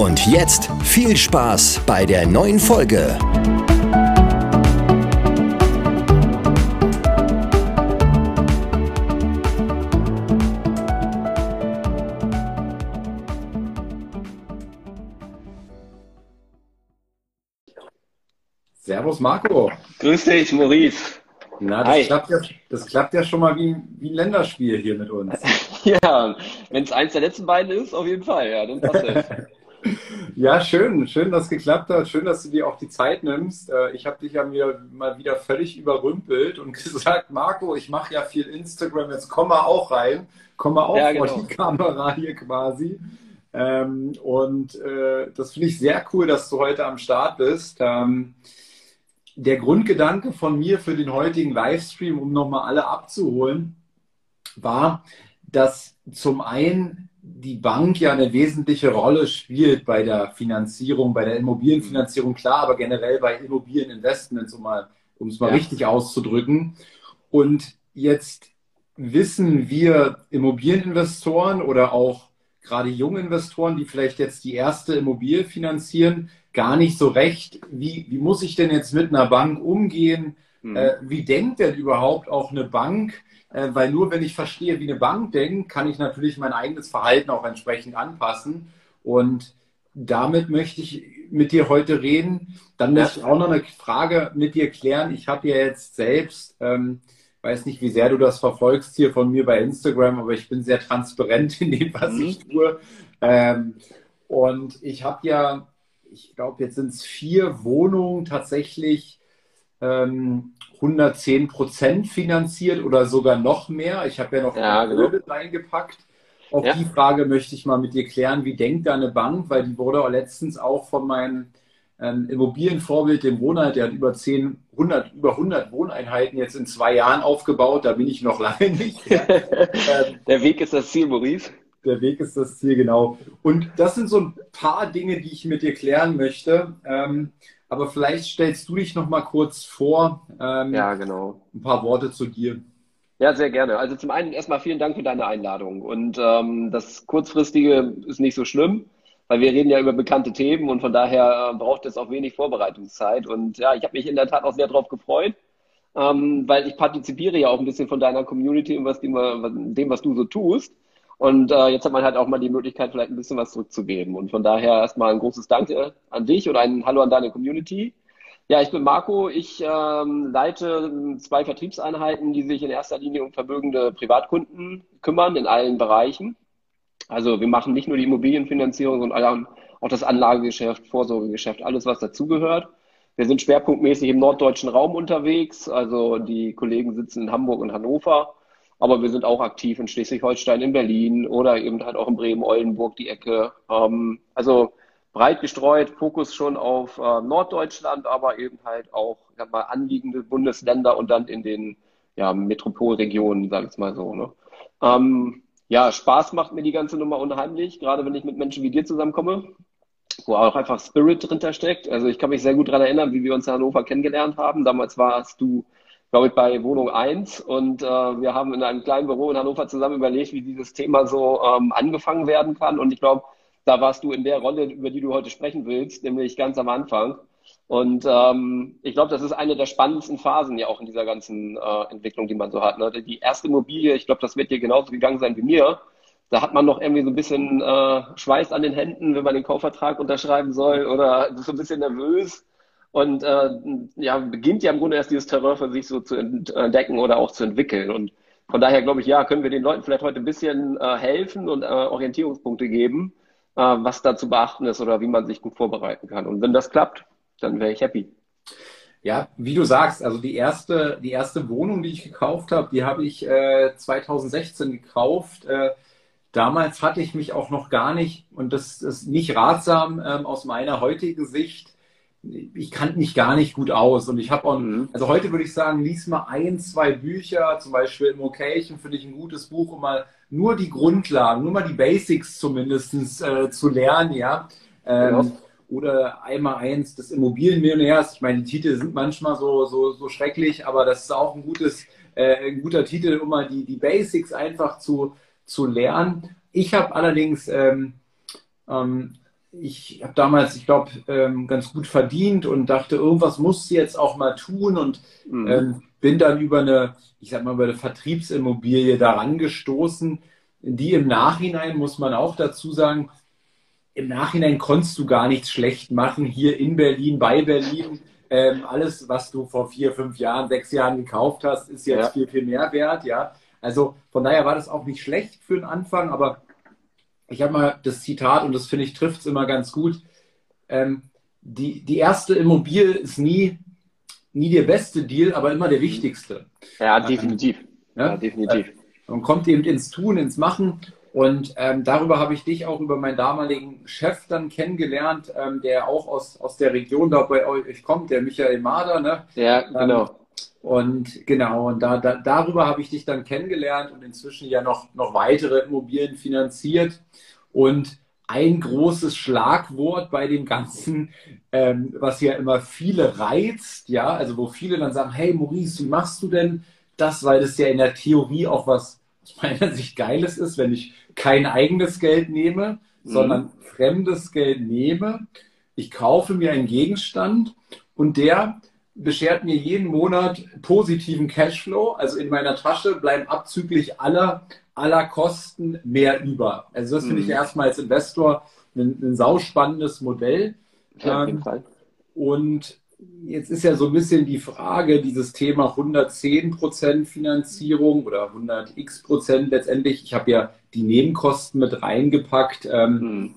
Und jetzt viel Spaß bei der neuen Folge. Servus Marco. Grüß dich, Maurice. Na, das, klappt ja, das klappt ja schon mal wie, wie ein Länderspiel hier mit uns. ja, wenn es eins der letzten beiden ist, auf jeden Fall, ja, dann passt es. Ja, schön, schön, dass es geklappt hat. Schön, dass du dir auch die Zeit nimmst. Äh, ich habe dich ja wieder, mal wieder völlig überrümpelt und gesagt, Marco, ich mache ja viel Instagram, jetzt komm mal auch rein, komm mal auch ja, vor genau. die Kamera hier quasi. Ähm, und äh, das finde ich sehr cool, dass du heute am Start bist. Ähm, der Grundgedanke von mir für den heutigen Livestream, um nochmal alle abzuholen, war, dass zum einen die Bank ja eine wesentliche Rolle spielt bei der Finanzierung, bei der Immobilienfinanzierung, klar, aber generell bei Immobilieninvestments, um, mal, um es mal ja. richtig auszudrücken. Und jetzt wissen wir Immobilieninvestoren oder auch gerade junge Investoren, die vielleicht jetzt die erste Immobilie finanzieren, gar nicht so recht, wie, wie muss ich denn jetzt mit einer Bank umgehen? Mhm. Äh, wie denkt denn überhaupt auch eine Bank? Äh, weil nur wenn ich verstehe, wie eine Bank denkt, kann ich natürlich mein eigenes Verhalten auch entsprechend anpassen. Und damit möchte ich mit dir heute reden. Dann möchte ich auch noch eine Frage mit dir klären. Ich habe ja jetzt selbst, ähm, weiß nicht, wie sehr du das verfolgst hier von mir bei Instagram, aber ich bin sehr transparent in dem, was mhm. ich tue. Ähm, und ich habe ja, ich glaube, jetzt sind es vier Wohnungen tatsächlich ähm, 110 Prozent finanziert oder sogar noch mehr. Ich habe ja noch ja, genau. reingepackt. Auch ja. die Frage möchte ich mal mit dir klären. Wie denkt deine Bank? Weil die wurde auch letztens auch von meinem ähm, Immobilienvorbild, dem Ronald, der hat über 10, 100, über 100 Wohneinheiten jetzt in zwei Jahren aufgebaut. Da bin ich noch lange nicht. ähm, der Weg ist das Ziel, Maurice. Der Weg ist das Ziel, genau. Und das sind so ein paar Dinge, die ich mit dir klären möchte. Ähm, aber vielleicht stellst du dich noch mal kurz vor. Ähm, ja, genau. Ein paar Worte zu dir. Ja, sehr gerne. Also zum einen erstmal vielen Dank für deine Einladung. Und ähm, das Kurzfristige ist nicht so schlimm, weil wir reden ja über bekannte Themen und von daher äh, braucht es auch wenig Vorbereitungszeit. Und ja, ich habe mich in der Tat auch sehr darauf gefreut, ähm, weil ich partizipiere ja auch ein bisschen von deiner Community und was dem, dem was du so tust. Und äh, jetzt hat man halt auch mal die Möglichkeit, vielleicht ein bisschen was zurückzugeben. Und von daher erstmal ein großes Danke an dich und ein Hallo an deine Community. Ja, ich bin Marco. Ich ähm, leite zwei Vertriebseinheiten, die sich in erster Linie um vermögende Privatkunden kümmern in allen Bereichen. Also wir machen nicht nur die Immobilienfinanzierung, sondern auch das Anlagegeschäft, Vorsorgegeschäft, alles was dazugehört. Wir sind schwerpunktmäßig im norddeutschen Raum unterwegs. Also die Kollegen sitzen in Hamburg und Hannover aber wir sind auch aktiv in Schleswig-Holstein, in Berlin oder eben halt auch in Bremen, Oldenburg, die Ecke. Ähm, also breit gestreut, Fokus schon auf äh, Norddeutschland, aber eben halt auch sag mal, anliegende Bundesländer und dann in den ja, Metropolregionen, sag ich mal so. Ne? Ähm, ja, Spaß macht mir die ganze Nummer unheimlich, gerade wenn ich mit Menschen wie dir zusammenkomme, wo auch einfach Spirit drinter steckt. Also ich kann mich sehr gut daran erinnern, wie wir uns in Hannover kennengelernt haben. Damals warst du glaube ich, bei Wohnung 1 und äh, wir haben in einem kleinen Büro in Hannover zusammen überlegt, wie dieses Thema so ähm, angefangen werden kann. Und ich glaube, da warst du in der Rolle, über die du heute sprechen willst, nämlich ganz am Anfang. Und ähm, ich glaube, das ist eine der spannendsten Phasen ja auch in dieser ganzen äh, Entwicklung, die man so hat. Ne? Die erste Immobilie, ich glaube, das wird dir genauso gegangen sein wie mir. Da hat man noch irgendwie so ein bisschen äh, Schweiß an den Händen, wenn man den Kaufvertrag unterschreiben soll oder so ein bisschen nervös und äh, ja, beginnt ja im Grunde erst dieses Terrain für sich so zu entdecken oder auch zu entwickeln. Und von daher glaube ich, ja, können wir den Leuten vielleicht heute ein bisschen äh, helfen und äh, Orientierungspunkte geben, äh, was da zu beachten ist oder wie man sich gut vorbereiten kann. Und wenn das klappt, dann wäre ich happy. Ja, wie du sagst, also die erste, die erste Wohnung, die ich gekauft habe, die habe ich äh, 2016 gekauft. Äh, damals hatte ich mich auch noch gar nicht, und das ist nicht ratsam ähm, aus meiner heutigen Sicht, ich kannte mich gar nicht gut aus. Und ich habe auch, mhm. also heute würde ich sagen, lies mal ein, zwei Bücher, zum Beispiel Immocation finde ich ein gutes Buch, um mal nur die Grundlagen, nur mal die Basics zumindest äh, zu lernen, ja. Ähm, ja. Oder einmal eins des Immobilienmillionärs. Ich meine, die Titel sind manchmal so, so, so schrecklich, aber das ist auch ein gutes, äh, ein guter Titel, um mal die, die Basics einfach zu, zu lernen. Ich habe allerdings ähm, ähm, ich habe damals, ich glaube, ähm, ganz gut verdient und dachte, irgendwas muss sie jetzt auch mal tun und mhm. ähm, bin dann über eine, ich sag mal, über eine Vertriebsimmobilie daran gestoßen, die im Nachhinein, muss man auch dazu sagen, im Nachhinein konntest du gar nichts schlecht machen, hier in Berlin, bei Berlin. Ähm, alles, was du vor vier, fünf Jahren, sechs Jahren gekauft hast, ist jetzt ja. viel, viel mehr wert, ja. Also von daher war das auch nicht schlecht für den Anfang, aber ich habe mal das Zitat und das finde ich trifft es immer ganz gut. Ähm, die, die erste Immobilie ist nie, nie der beste Deal, aber immer der wichtigste. Ja, definitiv. Ja, ja definitiv. Äh, und kommt eben ins Tun, ins Machen. Und ähm, darüber habe ich dich auch über meinen damaligen Chef dann kennengelernt, ähm, der auch aus, aus der Region da bei euch kommt, der Michael Mader. Ne? Ja, genau. Ähm, und genau, und da, da, darüber habe ich dich dann kennengelernt und inzwischen ja noch, noch weitere Immobilien finanziert. Und ein großes Schlagwort bei dem Ganzen, ähm, was ja immer viele reizt, ja, also wo viele dann sagen, hey Maurice, wie machst du denn das? Weil das ja in der Theorie auch was aus meiner Sicht Geiles ist, wenn ich kein eigenes Geld nehme, mhm. sondern fremdes Geld nehme. Ich kaufe mir einen Gegenstand und der beschert mir jeden Monat positiven Cashflow. Also in meiner Tasche bleiben abzüglich aller, aller Kosten mehr über. Also das finde ich mhm. erstmal als Investor ein, ein sauspannendes Modell. Ja, ähm. Und jetzt ist ja so ein bisschen die Frage, dieses Thema 110% Finanzierung oder 100x Prozent letztendlich. Ich habe ja die Nebenkosten mit reingepackt. Ähm, mhm.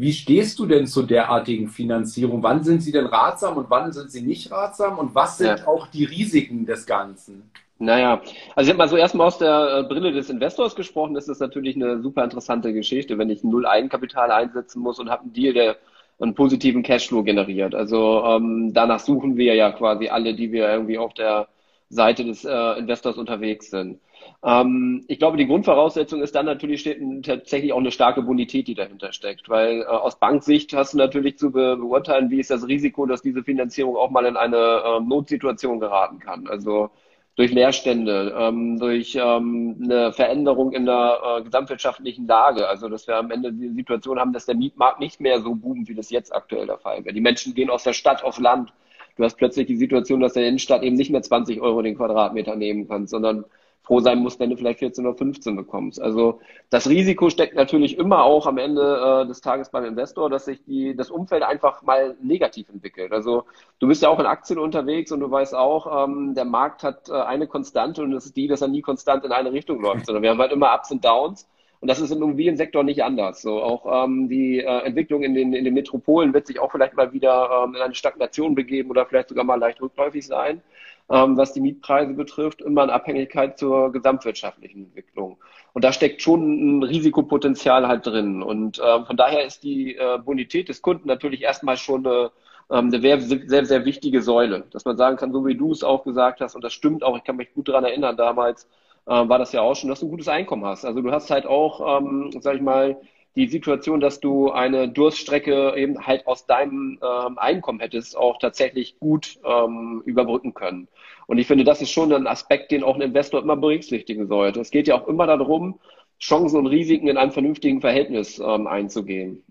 Wie stehst du denn zu derartigen Finanzierung? Wann sind sie denn ratsam und wann sind sie nicht ratsam? Und was sind ja. auch die Risiken des Ganzen? Naja, also ich habe mal so erstmal aus der äh, Brille des Investors gesprochen, ist das natürlich eine super interessante Geschichte, wenn ich null Eigenkapital einsetzen muss und habe einen Deal, der einen positiven Cashflow generiert. Also ähm, danach suchen wir ja quasi alle, die wir irgendwie auf der Seite des äh, Investors unterwegs sind. Ähm, ich glaube, die Grundvoraussetzung ist dann natürlich steht tatsächlich auch eine starke Bonität, die dahinter steckt, weil äh, aus Banksicht hast du natürlich zu be beurteilen, wie ist das Risiko, dass diese Finanzierung auch mal in eine äh, Notsituation geraten kann. Also durch Leerstände, ähm, durch ähm, eine Veränderung in der äh, gesamtwirtschaftlichen Lage. Also dass wir am Ende die Situation haben, dass der Mietmarkt nicht mehr so boomt, wie das jetzt aktuell der Fall wäre. Die Menschen gehen aus der Stadt aufs Land. Du hast plötzlich die Situation, dass der Innenstadt eben nicht mehr 20 Euro den Quadratmeter nehmen kann, sondern froh sein musst, wenn du vielleicht 14 oder 15 bekommst. Also das Risiko steckt natürlich immer auch am Ende äh, des Tages beim Investor, dass sich die, das Umfeld einfach mal negativ entwickelt. Also du bist ja auch in Aktien unterwegs und du weißt auch, ähm, der Markt hat äh, eine Konstante und das ist die, dass er nie konstant in eine Richtung läuft, sondern wir haben halt immer Ups und Downs. Und das ist im Immobiliensektor nicht anders. So auch ähm, die äh, Entwicklung in den, in den Metropolen wird sich auch vielleicht mal wieder ähm, in eine Stagnation begeben oder vielleicht sogar mal leicht rückläufig sein ähm, was die Mietpreise betrifft, immer in Abhängigkeit zur gesamtwirtschaftlichen Entwicklung. Und da steckt schon ein Risikopotenzial halt drin. Und äh, von daher ist die äh, Bonität des Kunden natürlich erstmal schon eine, ähm, eine sehr, sehr, sehr wichtige Säule, dass man sagen kann, so wie du es auch gesagt hast, und das stimmt auch, ich kann mich gut daran erinnern, damals äh, war das ja auch schon, dass du ein gutes Einkommen hast. Also du hast halt auch, ähm, sag ich mal, die Situation, dass du eine Durststrecke eben halt aus deinem ähm, Einkommen hättest, auch tatsächlich gut ähm, überbrücken können. Und ich finde, das ist schon ein Aspekt, den auch ein Investor immer berücksichtigen sollte. Es geht ja auch immer darum, Chancen und Risiken in einem vernünftigen Verhältnis ähm, einzugehen.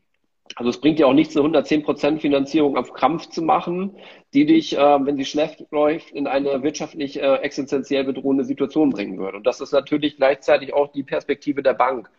Also es bringt ja auch nichts, eine 110% Finanzierung auf Krampf zu machen, die dich, äh, wenn sie schlecht läuft, in eine wirtschaftlich äh, existenziell bedrohende Situation bringen würde. Und das ist natürlich gleichzeitig auch die Perspektive der Bank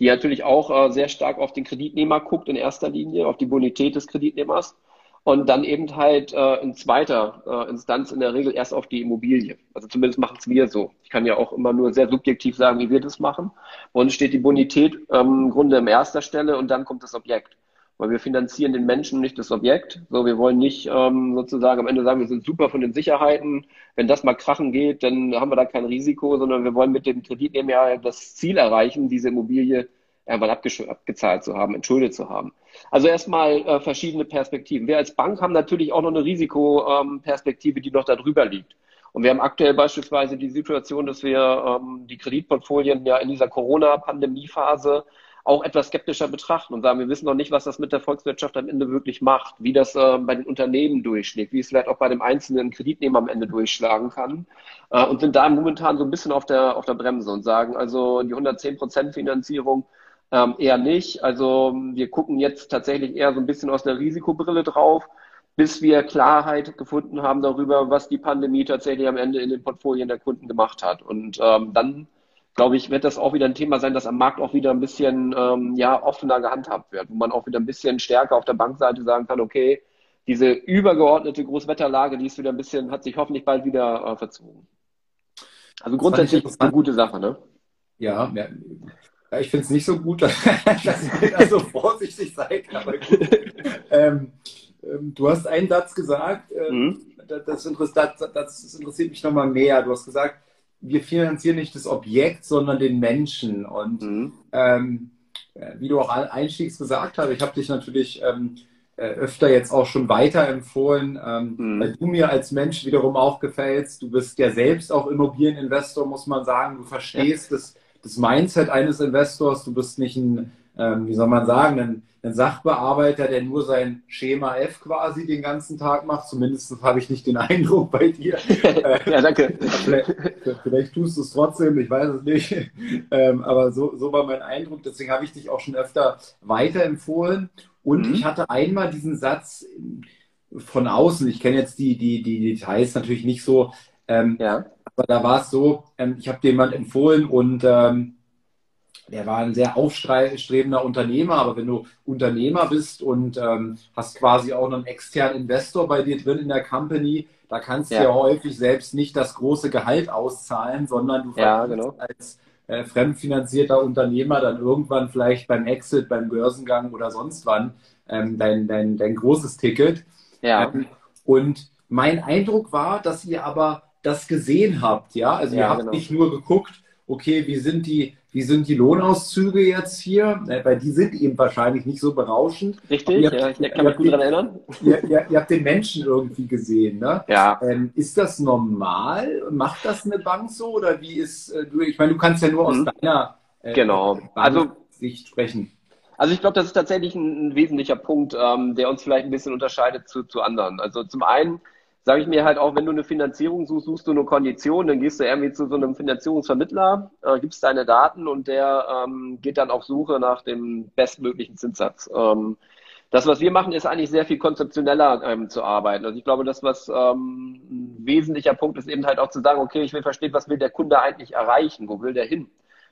die natürlich auch äh, sehr stark auf den Kreditnehmer guckt in erster Linie, auf die Bonität des Kreditnehmers und dann eben halt äh, in zweiter äh, Instanz in der Regel erst auf die Immobilie. Also zumindest machen es wir so. Ich kann ja auch immer nur sehr subjektiv sagen, wie wir das machen. Bei uns steht die Bonität ähm, im Grunde an erster Stelle und dann kommt das Objekt. Weil wir finanzieren den Menschen, nicht das Objekt. So, wir wollen nicht ähm, sozusagen am Ende sagen, wir sind super von den Sicherheiten. Wenn das mal krachen geht, dann haben wir da kein Risiko, sondern wir wollen mit dem Kreditnehmer ja das Ziel erreichen, diese Immobilie irgendwann abgezahlt zu haben, entschuldet zu haben. Also erstmal äh, verschiedene Perspektiven. Wir als Bank haben natürlich auch noch eine Risikoperspektive, die noch darüber liegt. Und wir haben aktuell beispielsweise die Situation, dass wir ähm, die Kreditportfolien ja in dieser Corona-Pandemie-Phase auch etwas skeptischer betrachten und sagen, wir wissen noch nicht, was das mit der Volkswirtschaft am Ende wirklich macht, wie das äh, bei den Unternehmen durchschlägt, wie es vielleicht auch bei dem einzelnen Kreditnehmer am Ende durchschlagen kann äh, und sind da momentan so ein bisschen auf der, auf der Bremse und sagen, also die 110 Prozent Finanzierung ähm, eher nicht. Also wir gucken jetzt tatsächlich eher so ein bisschen aus der Risikobrille drauf, bis wir Klarheit gefunden haben darüber, was die Pandemie tatsächlich am Ende in den Portfolien der Kunden gemacht hat. Und ähm, dann glaube ich, wird das auch wieder ein Thema sein, dass am Markt auch wieder ein bisschen ähm, ja, offener gehandhabt wird, wo man auch wieder ein bisschen stärker auf der Bankseite sagen kann, okay, diese übergeordnete Großwetterlage, die ist wieder ein bisschen, hat sich hoffentlich bald wieder äh, verzogen. Also grundsätzlich ist eine gute Sache, ne? Ja, ja. ich finde es nicht so gut, dass ihr da so vorsichtig seid, aber gut. ähm, ähm, du hast einen Satz gesagt, äh, mhm. das, das, das, interessiert mich nochmal mehr. Du hast gesagt, wir finanzieren nicht das Objekt, sondern den Menschen. Und mhm. ähm, äh, wie du auch einstiegs gesagt hast, ich habe dich natürlich ähm, äh, öfter jetzt auch schon weiterempfohlen, ähm, mhm. weil du mir als Mensch wiederum auch gefällst. Du bist ja selbst auch Immobilieninvestor, muss man sagen. Du verstehst ja. das, das Mindset eines Investors. Du bist nicht ein, ähm, wie soll man sagen, ein ein Sachbearbeiter, der nur sein Schema F quasi den ganzen Tag macht. Zumindest habe ich nicht den Eindruck bei dir. ja, danke. vielleicht, vielleicht, tust du es trotzdem, ich weiß es nicht. Ähm, aber so, so war mein Eindruck. Deswegen habe ich dich auch schon öfter weiterempfohlen. Und mhm. ich hatte einmal diesen Satz von außen. Ich kenne jetzt die, die, die Details natürlich nicht so. Ähm, ja. Aber da war es so, ähm, ich habe jemand empfohlen und ähm, der war ein sehr aufstrebender Unternehmer, aber wenn du Unternehmer bist und ähm, hast quasi auch einen externen Investor bei dir drin in der Company, da kannst ja. du ja häufig selbst nicht das große Gehalt auszahlen, sondern du ja, genau. als äh, fremdfinanzierter Unternehmer dann irgendwann vielleicht beim Exit, beim Börsengang oder sonst wann ähm, dein, dein, dein großes Ticket. Ja. Ähm, und mein Eindruck war, dass ihr aber das gesehen habt, ja. Also ja, ihr habt genau. nicht nur geguckt, okay, wie sind die, wie sind die Lohnauszüge jetzt hier? Äh, weil die sind eben wahrscheinlich nicht so berauschend. Richtig, habt, ja, ich kann mich gut daran erinnern. Ihr, ihr, ihr, habt den Menschen irgendwie gesehen, ne? Ja. Ähm, ist das normal? Macht das eine Bank so? Oder wie ist, äh, du, ich meine, du kannst ja nur aus mhm. deiner äh, genau. also, Sicht sprechen. Also ich glaube, das ist tatsächlich ein, ein wesentlicher Punkt, ähm, der uns vielleicht ein bisschen unterscheidet zu, zu anderen. Also zum einen sage ich mir halt auch, wenn du eine Finanzierung suchst, suchst du eine Kondition, dann gehst du irgendwie zu so einem Finanzierungsvermittler, äh, gibst deine Daten und der ähm, geht dann auf Suche nach dem bestmöglichen Zinssatz. Ähm, das, was wir machen, ist eigentlich sehr viel konzeptioneller ähm, zu arbeiten. Also ich glaube, das, was ähm, ein wesentlicher Punkt ist, eben halt auch zu sagen, okay, ich will verstehen, was will der Kunde eigentlich erreichen, wo will der hin?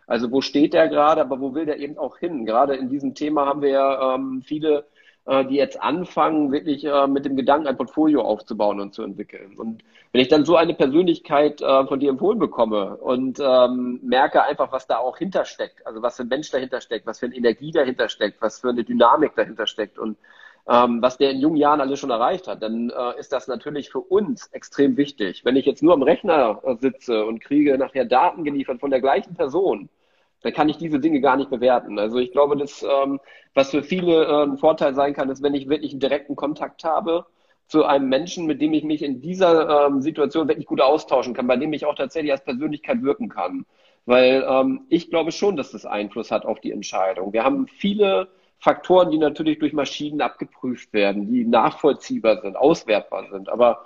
Also wo steht der gerade, aber wo will der eben auch hin? Gerade in diesem Thema haben wir ja ähm, viele die jetzt anfangen, wirklich äh, mit dem Gedanken, ein Portfolio aufzubauen und zu entwickeln. Und wenn ich dann so eine Persönlichkeit äh, von dir empfohlen bekomme und ähm, merke einfach, was da auch hintersteckt, also was für ein Mensch dahinter steckt, was für eine Energie dahinter steckt, was für eine Dynamik dahinter steckt und ähm, was der in jungen Jahren alles schon erreicht hat, dann äh, ist das natürlich für uns extrem wichtig. Wenn ich jetzt nur am Rechner äh, sitze und kriege nachher Daten geliefert von der gleichen Person, dann kann ich diese Dinge gar nicht bewerten. Also ich glaube, dass ähm, was für viele äh, ein Vorteil sein kann, ist, wenn ich wirklich einen direkten Kontakt habe zu einem Menschen, mit dem ich mich in dieser ähm, Situation wirklich gut austauschen kann, bei dem ich auch tatsächlich als Persönlichkeit wirken kann. Weil ähm, ich glaube schon, dass das Einfluss hat auf die Entscheidung. Wir haben viele Faktoren, die natürlich durch Maschinen abgeprüft werden, die nachvollziehbar sind, auswertbar sind. Aber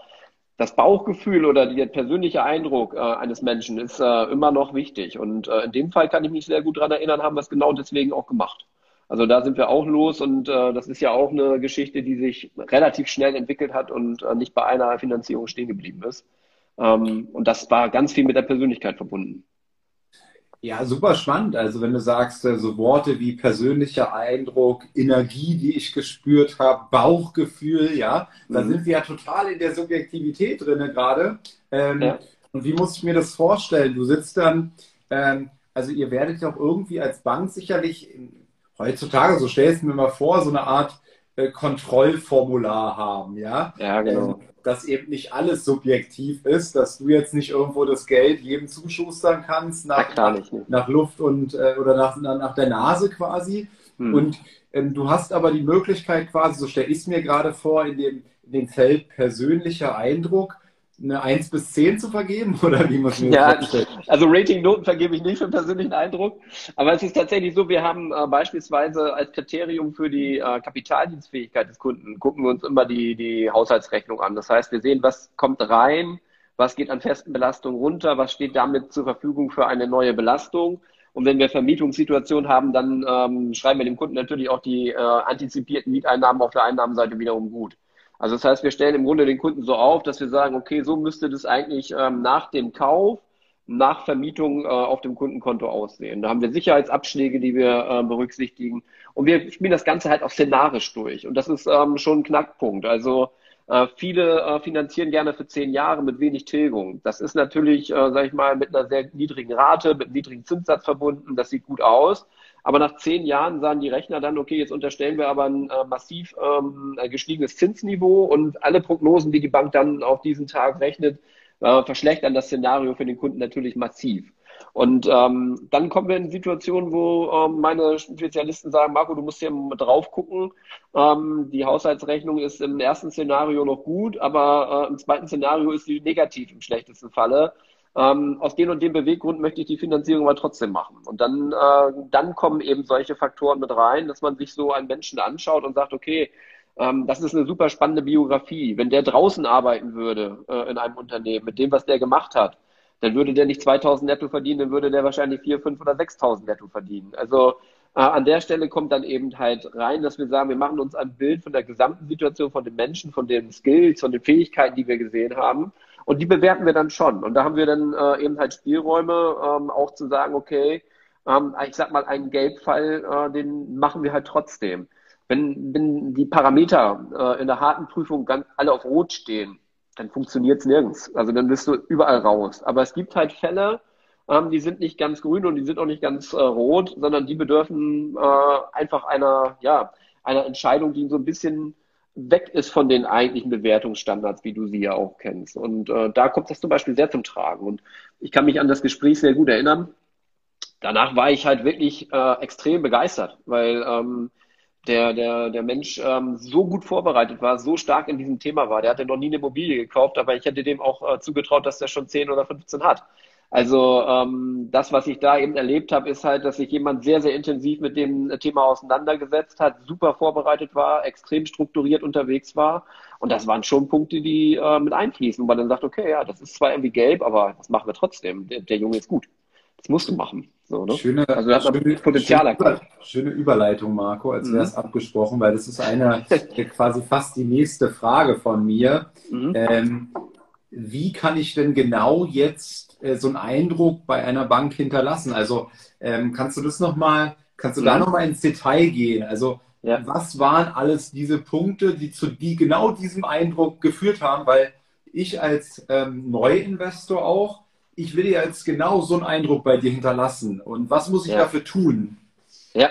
das Bauchgefühl oder der persönliche Eindruck äh, eines Menschen ist äh, immer noch wichtig. Und äh, in dem Fall kann ich mich sehr gut daran erinnern, haben wir es genau deswegen auch gemacht. Also da sind wir auch los und äh, das ist ja auch eine Geschichte, die sich relativ schnell entwickelt hat und äh, nicht bei einer Finanzierung stehen geblieben ist. Ähm, und das war ganz viel mit der Persönlichkeit verbunden. Ja, super spannend. Also wenn du sagst, äh, so Worte wie persönlicher Eindruck, Energie, die ich gespürt habe, Bauchgefühl, ja, mhm. da sind wir ja total in der Subjektivität drin gerade. Ähm, ja. Und wie muss ich mir das vorstellen? Du sitzt dann, ähm, also ihr werdet ja auch irgendwie als Bank sicherlich heutzutage, so stellst du mir mal vor, so eine Art äh, Kontrollformular haben, ja? Ja, genau. Ähm, dass eben nicht alles subjektiv ist, dass du jetzt nicht irgendwo das Geld jedem zuschustern kannst nach, Na, nicht, ne? nach Luft und äh, oder nach, nach der Nase quasi. Hm. Und ähm, du hast aber die Möglichkeit quasi, so stelle ich es mir gerade vor, in dem, in dem Feld persönlicher Eindruck, eine 1 bis 10 zu vergeben? Oder wie muss man ja, Also Ratingnoten vergebe ich nicht für persönlichen Eindruck. Aber es ist tatsächlich so, wir haben äh, beispielsweise als Kriterium für die äh, Kapitaldienstfähigkeit des Kunden, gucken wir uns immer die, die Haushaltsrechnung an. Das heißt, wir sehen, was kommt rein, was geht an festen Belastungen runter, was steht damit zur Verfügung für eine neue Belastung. Und wenn wir Vermietungssituationen haben, dann ähm, schreiben wir dem Kunden natürlich auch die äh, antizipierten Mieteinnahmen auf der Einnahmenseite wiederum gut. Also das heißt, wir stellen im Grunde den Kunden so auf, dass wir sagen, okay, so müsste das eigentlich ähm, nach dem Kauf, nach Vermietung äh, auf dem Kundenkonto aussehen. Da haben wir Sicherheitsabschläge, die wir äh, berücksichtigen. Und wir spielen das Ganze halt auch szenarisch durch. Und das ist ähm, schon ein Knackpunkt. Also äh, viele äh, finanzieren gerne für zehn Jahre mit wenig Tilgung. Das ist natürlich, äh, sage ich mal, mit einer sehr niedrigen Rate, mit einem niedrigen Zinssatz verbunden. Das sieht gut aus. Aber nach zehn Jahren sagen die Rechner dann, okay, jetzt unterstellen wir aber ein äh, massiv ähm, gestiegenes Zinsniveau und alle Prognosen, die die Bank dann auf diesen Tag rechnet, äh, verschlechtern das Szenario für den Kunden natürlich massiv. Und ähm, dann kommen wir in Situationen, wo ähm, meine Spezialisten sagen, Marco, du musst hier drauf gucken. Ähm, die Haushaltsrechnung ist im ersten Szenario noch gut, aber äh, im zweiten Szenario ist sie negativ im schlechtesten Falle ähm, aus den und dem Beweggrund möchte ich die Finanzierung aber trotzdem machen. Und dann, äh, dann kommen eben solche Faktoren mit rein, dass man sich so einen Menschen anschaut und sagt, okay, ähm, das ist eine super spannende Biografie. Wenn der draußen arbeiten würde äh, in einem Unternehmen mit dem, was der gemacht hat, dann würde der nicht 2000 netto verdienen, dann würde der wahrscheinlich 4, 5 oder 6000 netto verdienen. Also äh, an der Stelle kommt dann eben halt rein, dass wir sagen, wir machen uns ein Bild von der gesamten Situation, von den Menschen, von den Skills, von den Fähigkeiten, die wir gesehen haben und die bewerten wir dann schon. Und da haben wir dann äh, eben halt Spielräume, ähm, auch zu sagen, okay, ähm, ich sag mal, einen Gelbfall, äh, den machen wir halt trotzdem. Wenn, wenn die Parameter äh, in der harten Prüfung ganz alle auf Rot stehen, dann funktioniert es nirgends. Also dann bist du überall raus. Aber es gibt halt Fälle, ähm, die sind nicht ganz grün und die sind auch nicht ganz äh, rot, sondern die bedürfen äh, einfach einer, ja, einer Entscheidung, die so ein bisschen weg ist von den eigentlichen Bewertungsstandards, wie du sie ja auch kennst. Und äh, da kommt das zum Beispiel sehr zum Tragen. Und ich kann mich an das Gespräch sehr gut erinnern. Danach war ich halt wirklich äh, extrem begeistert, weil ähm, der, der, der Mensch ähm, so gut vorbereitet war, so stark in diesem Thema war. Der hatte noch nie eine Immobilie gekauft, aber ich hätte dem auch äh, zugetraut, dass der schon 10 oder 15 hat. Also ähm, das, was ich da eben erlebt habe, ist halt, dass sich jemand sehr, sehr intensiv mit dem Thema auseinandergesetzt hat, super vorbereitet war, extrem strukturiert unterwegs war. Und das waren schon Punkte, die äh, mit einfließen, wo man dann sagt, okay, ja, das ist zwar irgendwie gelb, aber das machen wir trotzdem. Der, der Junge ist gut. Das musst du machen. So, ne? Schöne, also hat schöne, Potenzial schöne, schöne Überleitung, Marco, als wäre es mhm. abgesprochen, weil das ist eine quasi fast die nächste Frage von mir. Mhm. Ähm, wie kann ich denn genau jetzt äh, so einen Eindruck bei einer Bank hinterlassen? Also ähm, kannst du das nochmal, kannst du mhm. da nochmal ins Detail gehen? Also ja. was waren alles diese Punkte, die zu die genau diesem Eindruck geführt haben? Weil ich als ähm, Neuinvestor auch, ich will ja jetzt genau so einen Eindruck bei dir hinterlassen. Und was muss ich ja. dafür tun? Ja,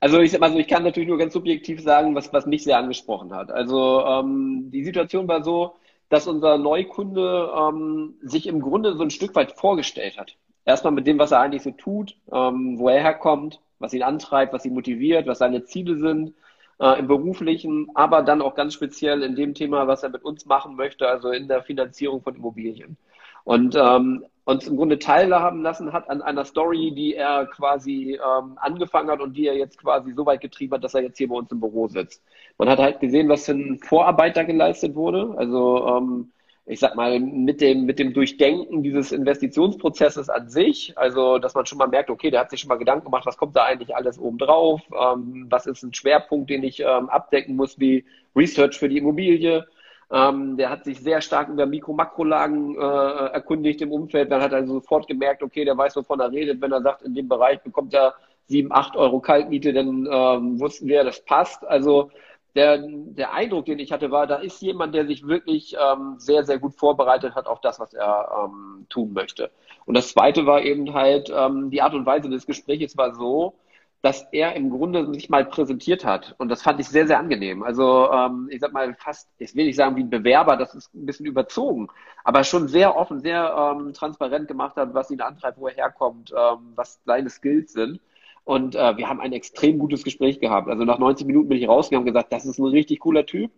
also ich, also ich kann natürlich nur ganz subjektiv sagen, was, was mich sehr angesprochen hat. Also ähm, die Situation war so, dass unser Neukunde ähm, sich im Grunde so ein Stück weit vorgestellt hat. Erstmal mit dem, was er eigentlich so tut, ähm, wo er herkommt, was ihn antreibt, was ihn motiviert, was seine Ziele sind äh, im beruflichen, aber dann auch ganz speziell in dem Thema, was er mit uns machen möchte, also in der Finanzierung von Immobilien. Und ähm, uns im Grunde teilhaben lassen hat an einer Story, die er quasi ähm, angefangen hat und die er jetzt quasi so weit getrieben hat, dass er jetzt hier bei uns im Büro sitzt. Man hat halt gesehen, was für ein Vorarbeit da geleistet wurde. Also ähm, ich sag mal, mit dem, mit dem Durchdenken dieses Investitionsprozesses an sich, also dass man schon mal merkt, okay, der hat sich schon mal Gedanken gemacht, was kommt da eigentlich alles oben drauf, ähm, was ist ein Schwerpunkt, den ich ähm, abdecken muss, wie Research für die Immobilie, ähm, der hat sich sehr stark über Mikro-Makrolagen äh, erkundigt im Umfeld. Dann hat er sofort gemerkt, okay, der weiß, wovon er redet. Wenn er sagt, in dem Bereich bekommt er sieben, acht Euro Kaltmiete, dann ähm, wussten wir, das passt. Also der, der Eindruck, den ich hatte, war, da ist jemand, der sich wirklich ähm, sehr, sehr gut vorbereitet hat auf das, was er ähm, tun möchte. Und das Zweite war eben halt, ähm, die Art und Weise des Gesprächs war so, dass er im Grunde sich mal präsentiert hat. Und das fand ich sehr, sehr angenehm. Also ähm, ich sag mal fast, ich will nicht sagen wie ein Bewerber, das ist ein bisschen überzogen, aber schon sehr offen, sehr ähm, transparent gemacht hat, was ihn antreibt, wo er herkommt, ähm, was seine Skills sind. Und äh, wir haben ein extrem gutes Gespräch gehabt. Also nach 90 Minuten bin ich rausgegangen und gesagt, das ist ein richtig cooler Typ.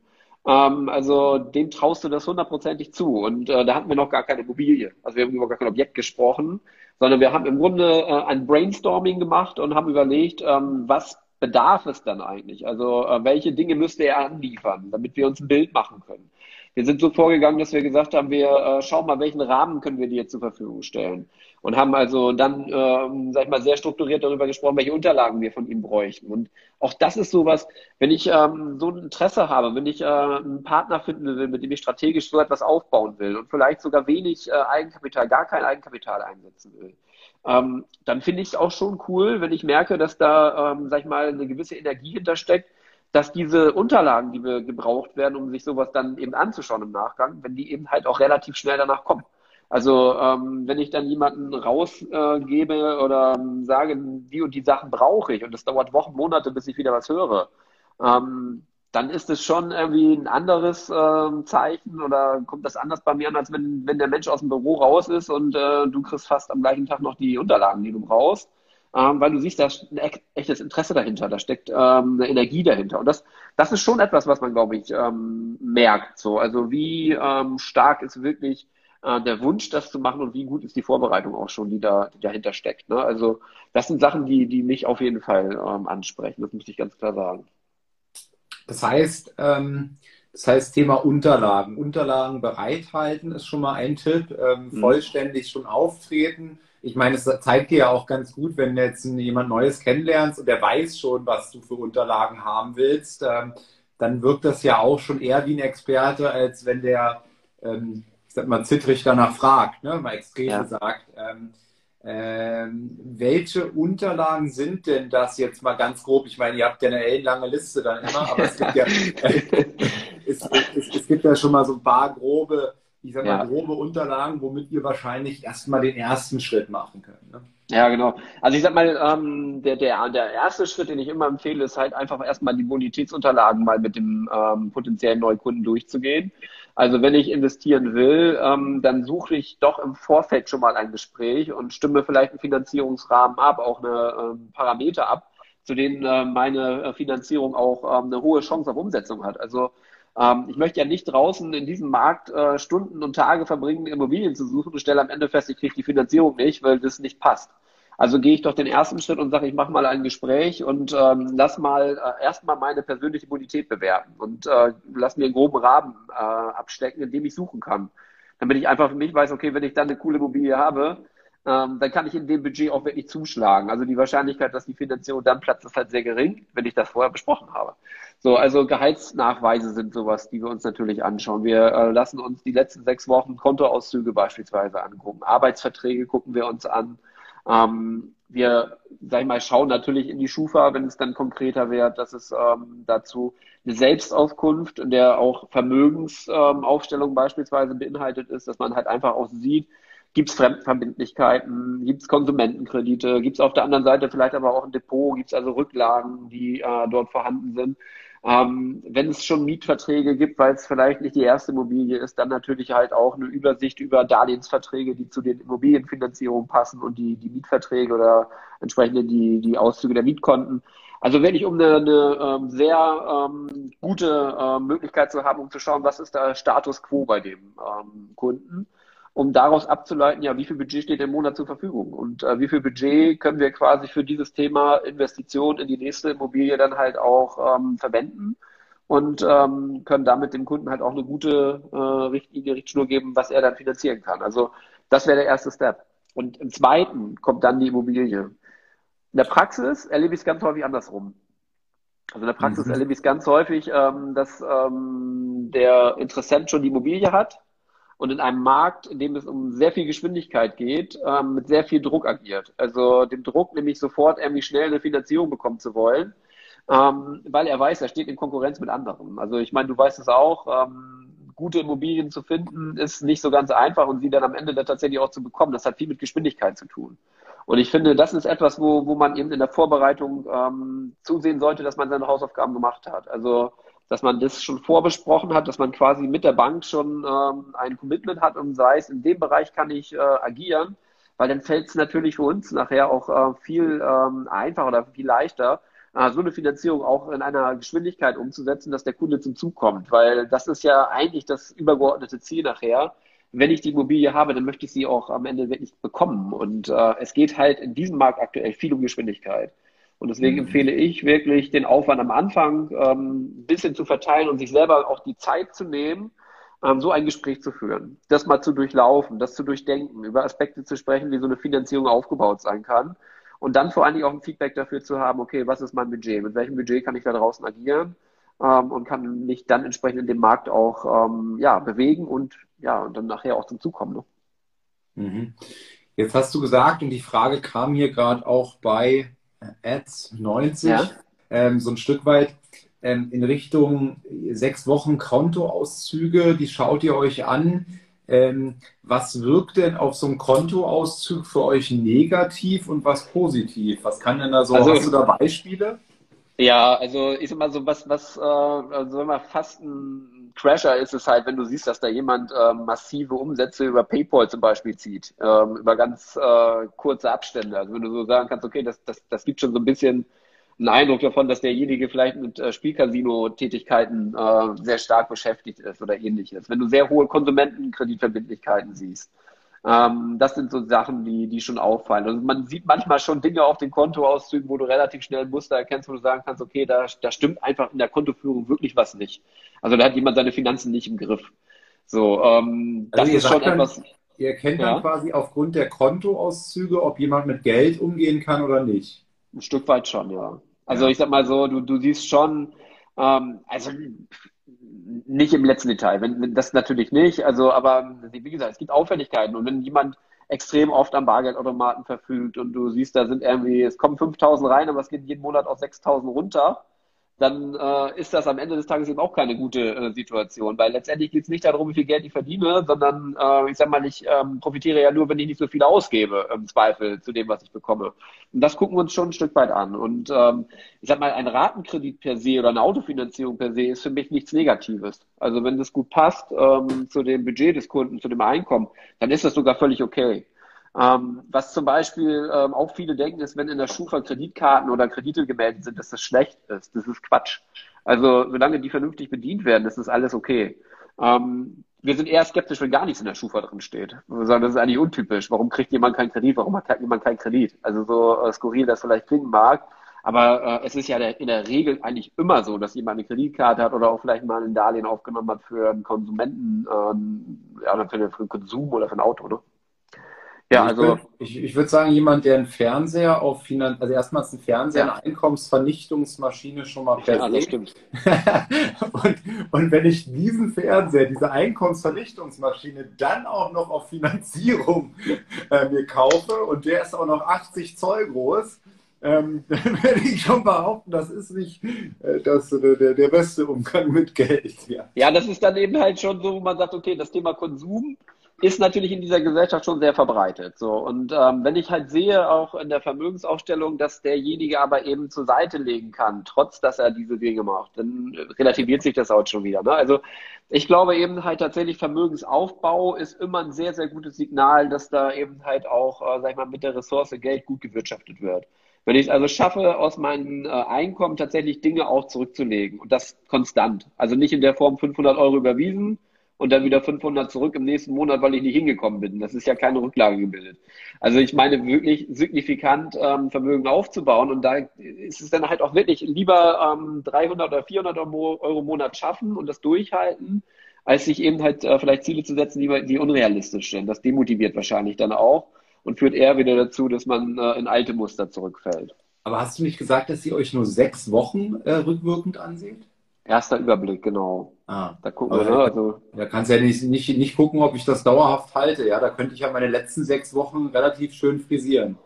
Ähm, also dem traust du das hundertprozentig zu. Und äh, da hatten wir noch gar keine Immobilie. Also wir haben über gar kein Objekt gesprochen, sondern wir haben im Grunde äh, ein Brainstorming gemacht und haben überlegt, ähm, was bedarf es dann eigentlich? Also äh, welche Dinge müsste er anliefern, damit wir uns ein Bild machen können? Wir sind so vorgegangen, dass wir gesagt haben, wir äh, schauen mal, welchen Rahmen können wir dir zur Verfügung stellen und haben also dann, ähm, sag ich mal, sehr strukturiert darüber gesprochen, welche Unterlagen wir von ihm bräuchten. Und auch das ist sowas, wenn ich ähm, so ein Interesse habe, wenn ich äh, einen Partner finden will, mit dem ich strategisch so etwas aufbauen will und vielleicht sogar wenig äh, Eigenkapital, gar kein Eigenkapital einsetzen will, ähm, dann finde ich es auch schon cool, wenn ich merke, dass da, ähm, sag ich mal, eine gewisse Energie hintersteckt, dass diese Unterlagen, die wir gebraucht werden, um sich sowas dann eben anzuschauen im Nachgang, wenn die eben halt auch relativ schnell danach kommen. Also ähm, wenn ich dann jemanden rausgebe äh, oder ähm, sage, die und die Sachen brauche ich und es dauert Wochen, Monate, bis ich wieder was höre, ähm, dann ist es schon irgendwie ein anderes äh, Zeichen oder kommt das anders bei mir an, als wenn, wenn der Mensch aus dem Büro raus ist und äh, du kriegst fast am gleichen Tag noch die Unterlagen, die du brauchst. Ähm, weil du siehst, da ist ein echtes Interesse dahinter, da steckt ähm, eine Energie dahinter. Und das, das ist schon etwas, was man, glaube ich, ähm, merkt. So. Also wie stark ist wirklich äh, der Wunsch, das zu machen und wie gut ist die Vorbereitung auch schon, die da die dahinter steckt. Ne? Also das sind Sachen, die, die mich auf jeden Fall ähm, ansprechen, das muss ich ganz klar sagen. Das heißt, ähm, das heißt, Thema Unterlagen. Unterlagen bereithalten ist schon mal ein Tipp. Ähm, mhm. Vollständig schon auftreten. Ich meine, es zeigt dir ja auch ganz gut, wenn du jetzt jemand Neues kennenlernst und der weiß schon, was du für Unterlagen haben willst, ähm, dann wirkt das ja auch schon eher wie ein Experte, als wenn der ähm, ich sag mal, zittrig danach fragt, ne? mal extrem ja. gesagt. Ähm, ähm, welche Unterlagen sind denn das jetzt mal ganz grob? Ich meine, ihr habt ja eine ellenlange Liste dann immer, aber es gibt ja, es, es, es, gibt ja schon mal so ein paar grobe, ich sag mal, ja. grobe Unterlagen, womit ihr wahrscheinlich erstmal den ersten Schritt machen könnt. Ne? Ja, genau. Also ich sag mal, ähm, der, der, der erste Schritt, den ich immer empfehle, ist halt einfach erstmal die Bonitätsunterlagen mal mit dem ähm, potenziellen Neukunden durchzugehen. Also wenn ich investieren will, ähm, dann suche ich doch im Vorfeld schon mal ein Gespräch und stimme vielleicht einen Finanzierungsrahmen ab, auch eine ähm, Parameter ab, zu denen äh, meine äh, Finanzierung auch ähm, eine hohe Chance auf Umsetzung hat. Also ähm, ich möchte ja nicht draußen in diesem Markt äh, Stunden und Tage verbringen, Immobilien zu suchen und stelle am Ende fest, ich kriege die Finanzierung nicht, weil das nicht passt. Also gehe ich doch den ersten Schritt und sage, ich mache mal ein Gespräch und ähm, lass mal äh, erstmal meine persönliche Bonität bewerten und äh, lass mir einen groben Rahmen äh, abstecken, in dem ich suchen kann. Damit ich einfach für mich weiß, okay, wenn ich dann eine coole Immobilie habe, ähm, dann kann ich in dem Budget auch wirklich zuschlagen. Also die Wahrscheinlichkeit, dass die Finanzierung dann platzt, ist halt sehr gering, wenn ich das vorher besprochen habe. So, also Gehaltsnachweise sind sowas, die wir uns natürlich anschauen. Wir äh, lassen uns die letzten sechs Wochen Kontoauszüge beispielsweise angucken. Arbeitsverträge gucken wir uns an. Ähm, wir, sag ich mal, schauen natürlich in die Schufa, wenn es dann konkreter wird. Das ist ähm, dazu eine Selbstauskunft, in der auch Vermögensaufstellung ähm, beispielsweise beinhaltet ist, dass man halt einfach auch sieht, gibt es Fremdverbindlichkeiten, gibt es Konsumentenkredite, gibt es auf der anderen Seite vielleicht aber auch ein Depot, gibt es also Rücklagen, die äh, dort vorhanden sind. Ähm, wenn es schon Mietverträge gibt, weil es vielleicht nicht die erste Immobilie ist, dann natürlich halt auch eine Übersicht über Darlehensverträge, die zu den Immobilienfinanzierungen passen und die, die Mietverträge oder entsprechend die, die Auszüge der Mietkonten. Also wenn ich um eine, eine ähm, sehr ähm, gute äh, Möglichkeit zu haben, um zu schauen, was ist der Status quo bei dem ähm, Kunden um daraus abzuleiten, ja, wie viel Budget steht im Monat zur Verfügung und äh, wie viel Budget können wir quasi für dieses Thema Investition in die nächste Immobilie dann halt auch ähm, verwenden und ähm, können damit dem Kunden halt auch eine gute äh, Richtlinie, Richtschnur geben, was er dann finanzieren kann. Also das wäre der erste Step. Und im zweiten kommt dann die Immobilie. In der Praxis erlebe ich es ganz häufig andersrum. Also in der Praxis mhm. erlebe ich es ganz häufig, ähm, dass ähm, der Interessent schon die Immobilie hat, und in einem Markt, in dem es um sehr viel Geschwindigkeit geht, ähm, mit sehr viel Druck agiert. Also dem Druck, nämlich sofort irgendwie schnell eine Finanzierung bekommen zu wollen, ähm, weil er weiß, er steht in Konkurrenz mit anderen. Also ich meine, du weißt es auch, ähm, gute Immobilien zu finden ist nicht so ganz einfach und sie dann am Ende dann tatsächlich auch zu bekommen. Das hat viel mit Geschwindigkeit zu tun. Und ich finde, das ist etwas, wo, wo man eben in der Vorbereitung ähm, zusehen sollte, dass man seine Hausaufgaben gemacht hat. Also, dass man das schon vorbesprochen hat, dass man quasi mit der Bank schon ähm, ein Commitment hat und sei es, in dem Bereich kann ich äh, agieren, weil dann fällt es natürlich für uns nachher auch äh, viel ähm, einfacher oder viel leichter, äh, so eine Finanzierung auch in einer Geschwindigkeit umzusetzen, dass der Kunde zum Zug kommt, weil das ist ja eigentlich das übergeordnete Ziel nachher, wenn ich die Immobilie habe, dann möchte ich sie auch am Ende wirklich bekommen. Und äh, es geht halt in diesem Markt aktuell viel um Geschwindigkeit. Und deswegen mhm. empfehle ich wirklich, den Aufwand am Anfang ähm, ein bisschen zu verteilen und sich selber auch die Zeit zu nehmen, ähm, so ein Gespräch zu führen, das mal zu durchlaufen, das zu durchdenken, über Aspekte zu sprechen, wie so eine Finanzierung aufgebaut sein kann. Und dann vor allen Dingen auch ein Feedback dafür zu haben, okay, was ist mein Budget? Mit welchem Budget kann ich da draußen agieren? Ähm, und kann mich dann entsprechend in dem Markt auch ähm, ja, bewegen und ja, und dann nachher auch zum Zug kommen. Ne? Mhm. Jetzt hast du gesagt, und die Frage kam hier gerade auch bei Ads 90, ja? ähm, so ein Stück weit ähm, in Richtung sechs Wochen Kontoauszüge, die schaut ihr euch an. Ähm, was wirkt denn auf so einem Kontoauszug für euch negativ und was positiv? Was kann denn da so? Also, hast du da Beispiele? Ja, also ich sag mal so, was, was, äh, also wir fast ein Crasher ist es halt, wenn du siehst, dass da jemand äh, massive Umsätze über PayPal zum Beispiel zieht, ähm, über ganz äh, kurze Abstände. Also wenn du so sagen kannst, okay, das, das, das gibt schon so ein bisschen einen Eindruck davon, dass derjenige vielleicht mit äh, Spielcasino-Tätigkeiten äh, sehr stark beschäftigt ist oder ähnliches. Wenn du sehr hohe Konsumentenkreditverbindlichkeiten siehst. Ähm, das sind so Sachen, die, die schon auffallen. Also man sieht manchmal schon Dinge auf den Kontoauszügen, wo du relativ schnell ein Muster erkennst, wo du sagen kannst, okay, da, da stimmt einfach in der Kontoführung wirklich was nicht. Also da hat jemand seine Finanzen nicht im Griff. So, ähm, das also ist schon dann, etwas. Ihr erkennt ja? dann quasi aufgrund der Kontoauszüge, ob jemand mit Geld umgehen kann oder nicht. Ein Stück weit schon, ja. Also ja. ich sag mal so, du, du siehst schon, ähm, also nicht im letzten Detail, wenn, das natürlich nicht, also aber wie gesagt, es gibt Auffälligkeiten. Und wenn jemand extrem oft am Bargeldautomaten verfügt und du siehst, da sind irgendwie, es kommen 5000 rein, aber es geht jeden Monat auf 6000 runter, dann äh, ist das am Ende des Tages eben auch keine gute äh, Situation, weil letztendlich geht es nicht darum, wie viel Geld ich verdiene, sondern äh, ich sag mal, ich ähm, profitiere ja nur, wenn ich nicht so viel ausgebe, im Zweifel zu dem, was ich bekomme. Und das gucken wir uns schon ein Stück weit an. Und ähm, ich sag mal, ein Ratenkredit per se oder eine Autofinanzierung per se ist für mich nichts Negatives. Also wenn das gut passt ähm, zu dem Budget des Kunden, zu dem Einkommen, dann ist das sogar völlig okay. Ähm, was zum Beispiel ähm, auch viele denken, ist, wenn in der Schufa Kreditkarten oder Kredite gemeldet sind, dass das schlecht ist. Das ist Quatsch. Also solange die vernünftig bedient werden, ist das alles okay. Ähm, wir sind eher skeptisch, wenn gar nichts in der Schufa drin steht. Wir das ist eigentlich untypisch. Warum kriegt jemand keinen Kredit? Warum hat jemand keinen Kredit? Also so äh, skurril das vielleicht klingen mag. Aber äh, es ist ja der, in der Regel eigentlich immer so, dass jemand eine Kreditkarte hat oder auch vielleicht mal ein Darlehen aufgenommen hat für einen Konsumenten, ähm, ja, für, für einen Konsum oder für ein Auto, ne? Ja, also ich, ich würde sagen, jemand, der einen Fernseher auf Finan also erstmals ein Fernseher, ja. eine Einkommensvernichtungsmaschine schon mal per ja. Das stimmt. und, und wenn ich diesen Fernseher, diese Einkommensvernichtungsmaschine dann auch noch auf Finanzierung äh, mir kaufe und der ist auch noch 80 Zoll groß, ähm, dann werde ich schon behaupten, das ist nicht äh, das, äh, der, der beste Umgang mit Geld. Ja. ja, das ist dann eben halt schon so, wo man sagt, okay, das Thema Konsum ist natürlich in dieser Gesellschaft schon sehr verbreitet. So und ähm, wenn ich halt sehe auch in der Vermögensaufstellung, dass derjenige aber eben zur Seite legen kann, trotz dass er diese Dinge macht, dann relativiert sich das auch schon wieder. Ne? Also ich glaube eben halt tatsächlich Vermögensaufbau ist immer ein sehr sehr gutes Signal, dass da eben halt auch, äh, sag ich mal, mit der Ressource Geld gut gewirtschaftet wird. Wenn ich es also schaffe, aus meinem äh, Einkommen tatsächlich Dinge auch zurückzulegen und das konstant, also nicht in der Form 500 Euro überwiesen und dann wieder 500 zurück im nächsten Monat, weil ich nicht hingekommen bin. Das ist ja keine Rücklage gebildet. Also ich meine wirklich signifikant ähm, Vermögen aufzubauen und da ist es dann halt auch wirklich lieber ähm, 300 oder 400 Euro im Monat schaffen und das durchhalten, als sich eben halt äh, vielleicht Ziele zu setzen, die, die unrealistisch sind. Das demotiviert wahrscheinlich dann auch und führt eher wieder dazu, dass man äh, in alte Muster zurückfällt. Aber hast du nicht gesagt, dass ihr euch nur sechs Wochen äh, rückwirkend anseht? Erster Überblick, genau. Ah, da gucken wir, ne? Also, da kannst du ja nicht, nicht, nicht gucken, ob ich das dauerhaft halte. Ja, da könnte ich ja meine letzten sechs Wochen relativ schön frisieren.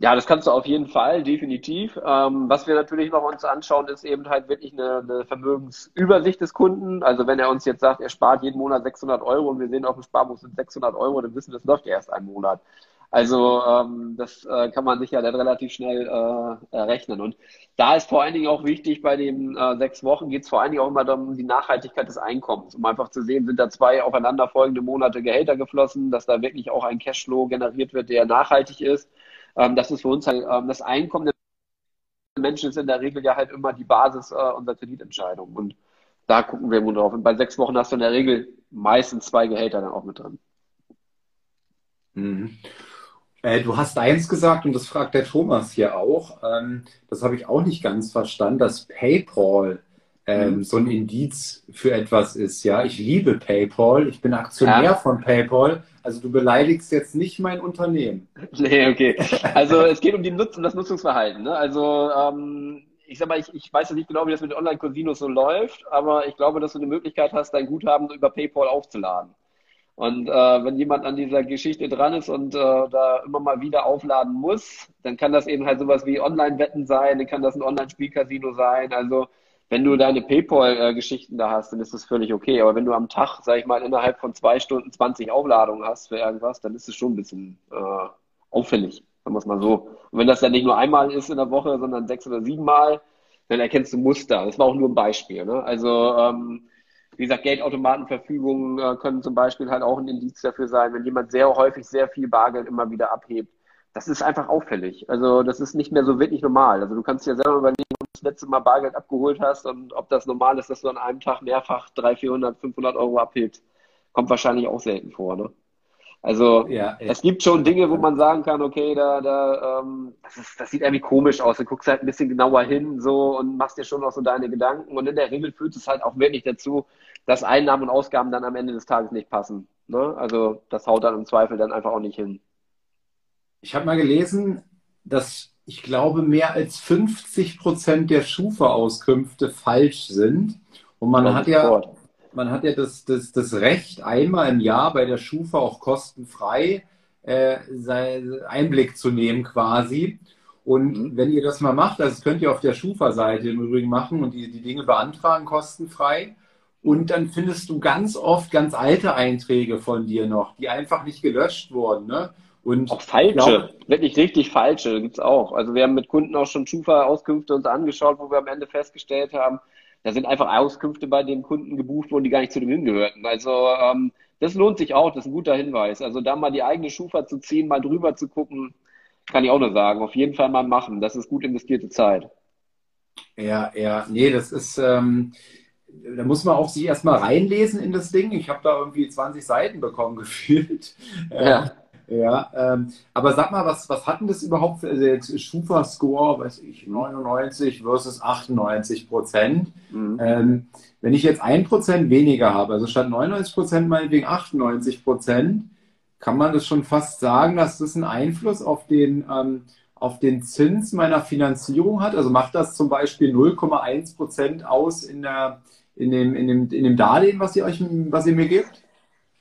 Ja, das kannst du auf jeden Fall, definitiv. Ähm, was wir natürlich noch uns anschauen, ist eben halt wirklich eine, eine, Vermögensübersicht des Kunden. Also wenn er uns jetzt sagt, er spart jeden Monat 600 Euro und wir sehen auf dem Sparbuch sind 600 Euro, dann wissen wir, das läuft ja erst einen Monat. Also ähm, das äh, kann man sich ja dann relativ schnell äh, errechnen. Und da ist vor allen Dingen auch wichtig, bei den äh, sechs Wochen geht es vor allen Dingen auch immer um die Nachhaltigkeit des Einkommens, um einfach zu sehen, sind da zwei aufeinanderfolgende Monate Gehälter geflossen, dass da wirklich auch ein Cashflow generiert wird, der nachhaltig ist. Ähm, das ist für uns halt ähm, das Einkommen der Menschen ist in der Regel ja halt immer die Basis äh, unserer Kreditentscheidung. Und da gucken wir immer drauf. Und bei sechs Wochen hast du in der Regel meistens zwei Gehälter dann auch mit drin. Mhm. Äh, du hast eins gesagt, und das fragt der Thomas hier auch, ähm, das habe ich auch nicht ganz verstanden, dass PayPal ähm, mhm. so ein Indiz für etwas ist. Ja, ich liebe PayPal, ich bin Aktionär ja. von PayPal, also du beleidigst jetzt nicht mein Unternehmen. Nee, okay. Also es geht um, die Nutz um das Nutzungsverhalten. Ne? Also ähm, ich sag mal, ich, ich weiß ja nicht genau, wie das mit Online-Casinos so läuft, aber ich glaube, dass du eine Möglichkeit hast, dein Guthaben über PayPal aufzuladen. Und äh, wenn jemand an dieser Geschichte dran ist und äh, da immer mal wieder aufladen muss, dann kann das eben halt sowas wie Online-Wetten sein, dann kann das ein Online-Spielcasino sein. Also wenn du deine PayPal-Geschichten da hast, dann ist das völlig okay. Aber wenn du am Tag, sag ich mal, innerhalb von zwei Stunden 20 Aufladungen hast für irgendwas, dann ist es schon ein bisschen äh, auffällig, sagen wir es mal so. Und wenn das dann nicht nur einmal ist in der Woche, sondern sechs oder sieben Mal, dann erkennst du Muster. Das war auch nur ein Beispiel. Ne? Also ähm, wie gesagt, Geldautomatenverfügungen äh, können zum Beispiel halt auch ein Indiz dafür sein, wenn jemand sehr häufig sehr viel Bargeld immer wieder abhebt. Das ist einfach auffällig. Also das ist nicht mehr so wirklich normal. Also du kannst dir selber überlegen, ob du das letzte Mal Bargeld abgeholt hast und ob das normal ist, dass du an einem Tag mehrfach 300, 400, 500 Euro abhebst. Kommt wahrscheinlich auch selten vor, ne? Also ja, es gibt schon Dinge, wo man sagen kann, okay, da, da, ähm, das, ist, das sieht irgendwie komisch aus. Du guckst halt ein bisschen genauer hin so und machst dir schon auch so deine Gedanken. Und in der Regel führt es halt auch wirklich dazu, dass Einnahmen und Ausgaben dann am Ende des Tages nicht passen. Ne? Also das haut dann im Zweifel dann einfach auch nicht hin. Ich habe mal gelesen, dass ich glaube, mehr als 50 Prozent der Schufa-Auskünfte falsch sind. Und man hat ja, man hat ja das, das, das Recht, einmal im Jahr bei der Schufa auch kostenfrei äh, Einblick zu nehmen quasi. Und mhm. wenn ihr das mal macht, also das könnt ihr auf der Schufa-Seite im Übrigen machen und die, die Dinge beantragen kostenfrei. Und dann findest du ganz oft ganz alte Einträge von dir noch, die einfach nicht gelöscht wurden. Ne? Und auch falsche, glaub, wirklich richtig falsche gibt es auch. Also wir haben mit Kunden auch schon Schufa-Auskünfte uns angeschaut, wo wir am Ende festgestellt haben, da sind einfach Auskünfte bei den Kunden gebucht worden, die gar nicht zu dem hingehörten. Also ähm, das lohnt sich auch, das ist ein guter Hinweis. Also da mal die eigene Schufa zu ziehen, mal drüber zu gucken, kann ich auch nur sagen. Auf jeden Fall mal machen. Das ist gut investierte Zeit. Ja, ja, nee, das ist, ähm, da muss man auch sich erstmal reinlesen in das Ding. Ich habe da irgendwie 20 Seiten bekommen gefühlt. Ja. Ja, ähm, aber sag mal, was, was hat denn das überhaupt für also Schufa-Score, weiß ich, 99 versus 98 Prozent? Mhm. Ähm, wenn ich jetzt ein Prozent weniger habe, also statt 99 Prozent meinetwegen 98 Prozent, kann man das schon fast sagen, dass das einen Einfluss auf den, ähm, auf den Zins meiner Finanzierung hat? Also macht das zum Beispiel 0,1 Prozent aus in, der, in, dem, in, dem, in dem Darlehen, was ihr, euch, was ihr mir gebt?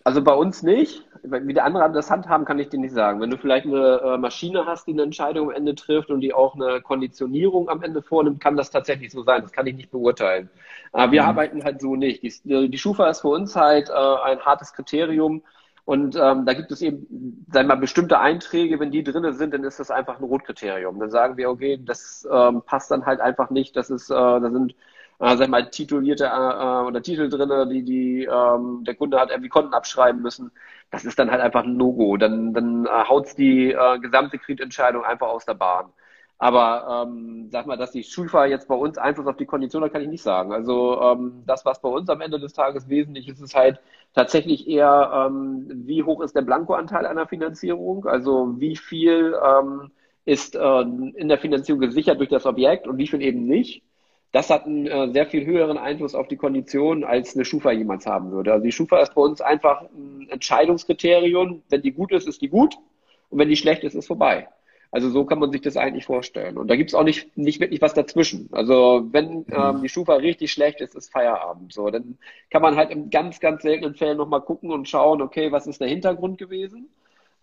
Also bei uns nicht. Wie der andere das handhaben, kann ich dir nicht sagen. Wenn du vielleicht eine äh, Maschine hast, die eine Entscheidung am Ende trifft und die auch eine Konditionierung am Ende vornimmt, kann das tatsächlich so sein. Das kann ich nicht beurteilen. Aber wir mhm. arbeiten halt so nicht. Die, die Schufa ist für uns halt äh, ein hartes Kriterium. Und ähm, da gibt es eben, sagen wir mal, bestimmte Einträge, wenn die drinne sind, dann ist das einfach ein Rotkriterium. Dann sagen wir, okay, das ähm, passt dann halt einfach nicht. Das ist, äh, da sind äh, sag mal, titulierte äh, äh, oder Titel drinne, die, die ähm, der Kunde hat irgendwie Konten abschreiben müssen. Das ist dann halt einfach ein Logo. Dann, dann äh, haut's die äh, gesamte Kreditentscheidung einfach aus der Bahn. Aber ähm, sag mal, dass die Schulfahrer jetzt bei uns Einfluss auf die Kondition hat, kann ich nicht sagen. Also ähm, das, was bei uns am Ende des Tages wesentlich ist, ist halt tatsächlich eher, ähm, wie hoch ist der Blankoanteil einer Finanzierung? Also wie viel ähm, ist äh, in der Finanzierung gesichert durch das Objekt und wie viel eben nicht? Das hat einen äh, sehr viel höheren Einfluss auf die Konditionen, als eine Schufa jemals haben würde. Also die Schufa ist bei uns einfach ein Entscheidungskriterium. Wenn die gut ist, ist die gut. Und wenn die schlecht ist, ist vorbei. Also so kann man sich das eigentlich vorstellen. Und da gibt's auch nicht, nicht wirklich was dazwischen. Also wenn ähm, die Schufa richtig schlecht ist, ist Feierabend. So, dann kann man halt in ganz, ganz seltenen Fällen nochmal gucken und schauen, okay, was ist der Hintergrund gewesen?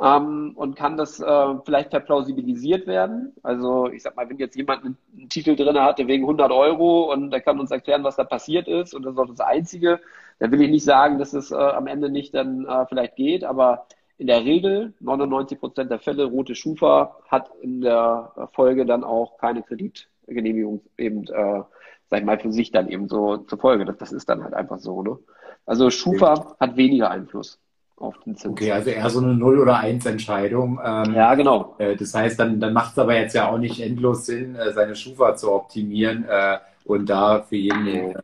Ähm, und kann das äh, vielleicht verplausibilisiert werden. Also ich sag mal, wenn jetzt jemand einen, einen Titel drin hatte wegen 100 Euro und der kann uns erklären, was da passiert ist und das ist auch das Einzige, dann will ich nicht sagen, dass es äh, am Ende nicht dann äh, vielleicht geht, aber in der Regel, 99 Prozent der Fälle, rote Schufa hat in der Folge dann auch keine Kreditgenehmigung eben, äh, sag ich mal, für sich dann eben so zur Folge. Das, das ist dann halt einfach so. Ne? Also Schufa hat weniger Einfluss auf den Zins. Okay, also eher so eine 0 oder 1 Entscheidung. Ähm, ja, genau. Äh, das heißt, dann, dann macht es aber jetzt ja auch nicht endlos Sinn, äh, seine Schufa zu optimieren äh, und da für jeden äh,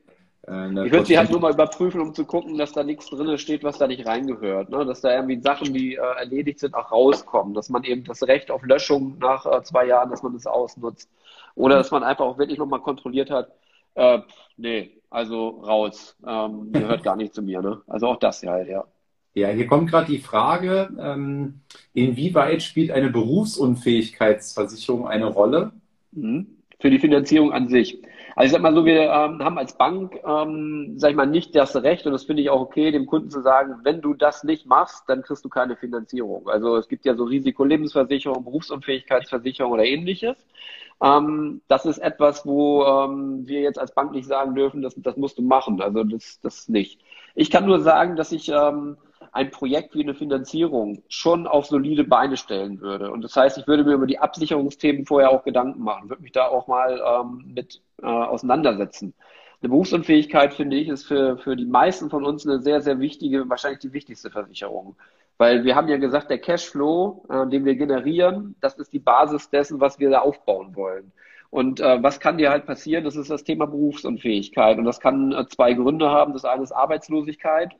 äh, ich würde sie halt nur mal überprüfen, um zu gucken, dass da nichts drin steht, was da nicht reingehört. Ne? Dass da irgendwie Sachen, die äh, erledigt sind, auch rauskommen. Dass man eben das Recht auf Löschung nach äh, zwei Jahren, dass man das ausnutzt. Oder dass man einfach auch wirklich nochmal kontrolliert hat, äh, nee, also raus. Ähm, gehört gar nicht zu mir. Ne? Also auch das halt, ja. Ja, hier kommt gerade die Frage, ähm, inwieweit spielt eine Berufsunfähigkeitsversicherung eine Rolle? Mhm. Für die Finanzierung an sich. Also ich sag mal so, wir ähm, haben als Bank, ähm, sag ich mal, nicht das Recht, und das finde ich auch okay, dem Kunden zu sagen, wenn du das nicht machst, dann kriegst du keine Finanzierung. Also es gibt ja so Risikolebensversicherung, Berufsunfähigkeitsversicherung oder ähnliches. Ähm, das ist etwas, wo ähm, wir jetzt als Bank nicht sagen dürfen, das, das musst du machen. Also das, das nicht. Ich kann nur sagen, dass ich ähm, ein Projekt wie eine Finanzierung schon auf solide Beine stellen würde. Und das heißt, ich würde mir über die Absicherungsthemen vorher auch Gedanken machen, würde mich da auch mal ähm, mit äh, auseinandersetzen. Eine Berufsunfähigkeit, finde ich, ist für, für die meisten von uns eine sehr, sehr wichtige, wahrscheinlich die wichtigste Versicherung. Weil wir haben ja gesagt, der Cashflow, äh, den wir generieren, das ist die Basis dessen, was wir da aufbauen wollen. Und äh, was kann dir halt passieren? Das ist das Thema Berufsunfähigkeit. Und das kann äh, zwei Gründe haben. Das eine ist Arbeitslosigkeit.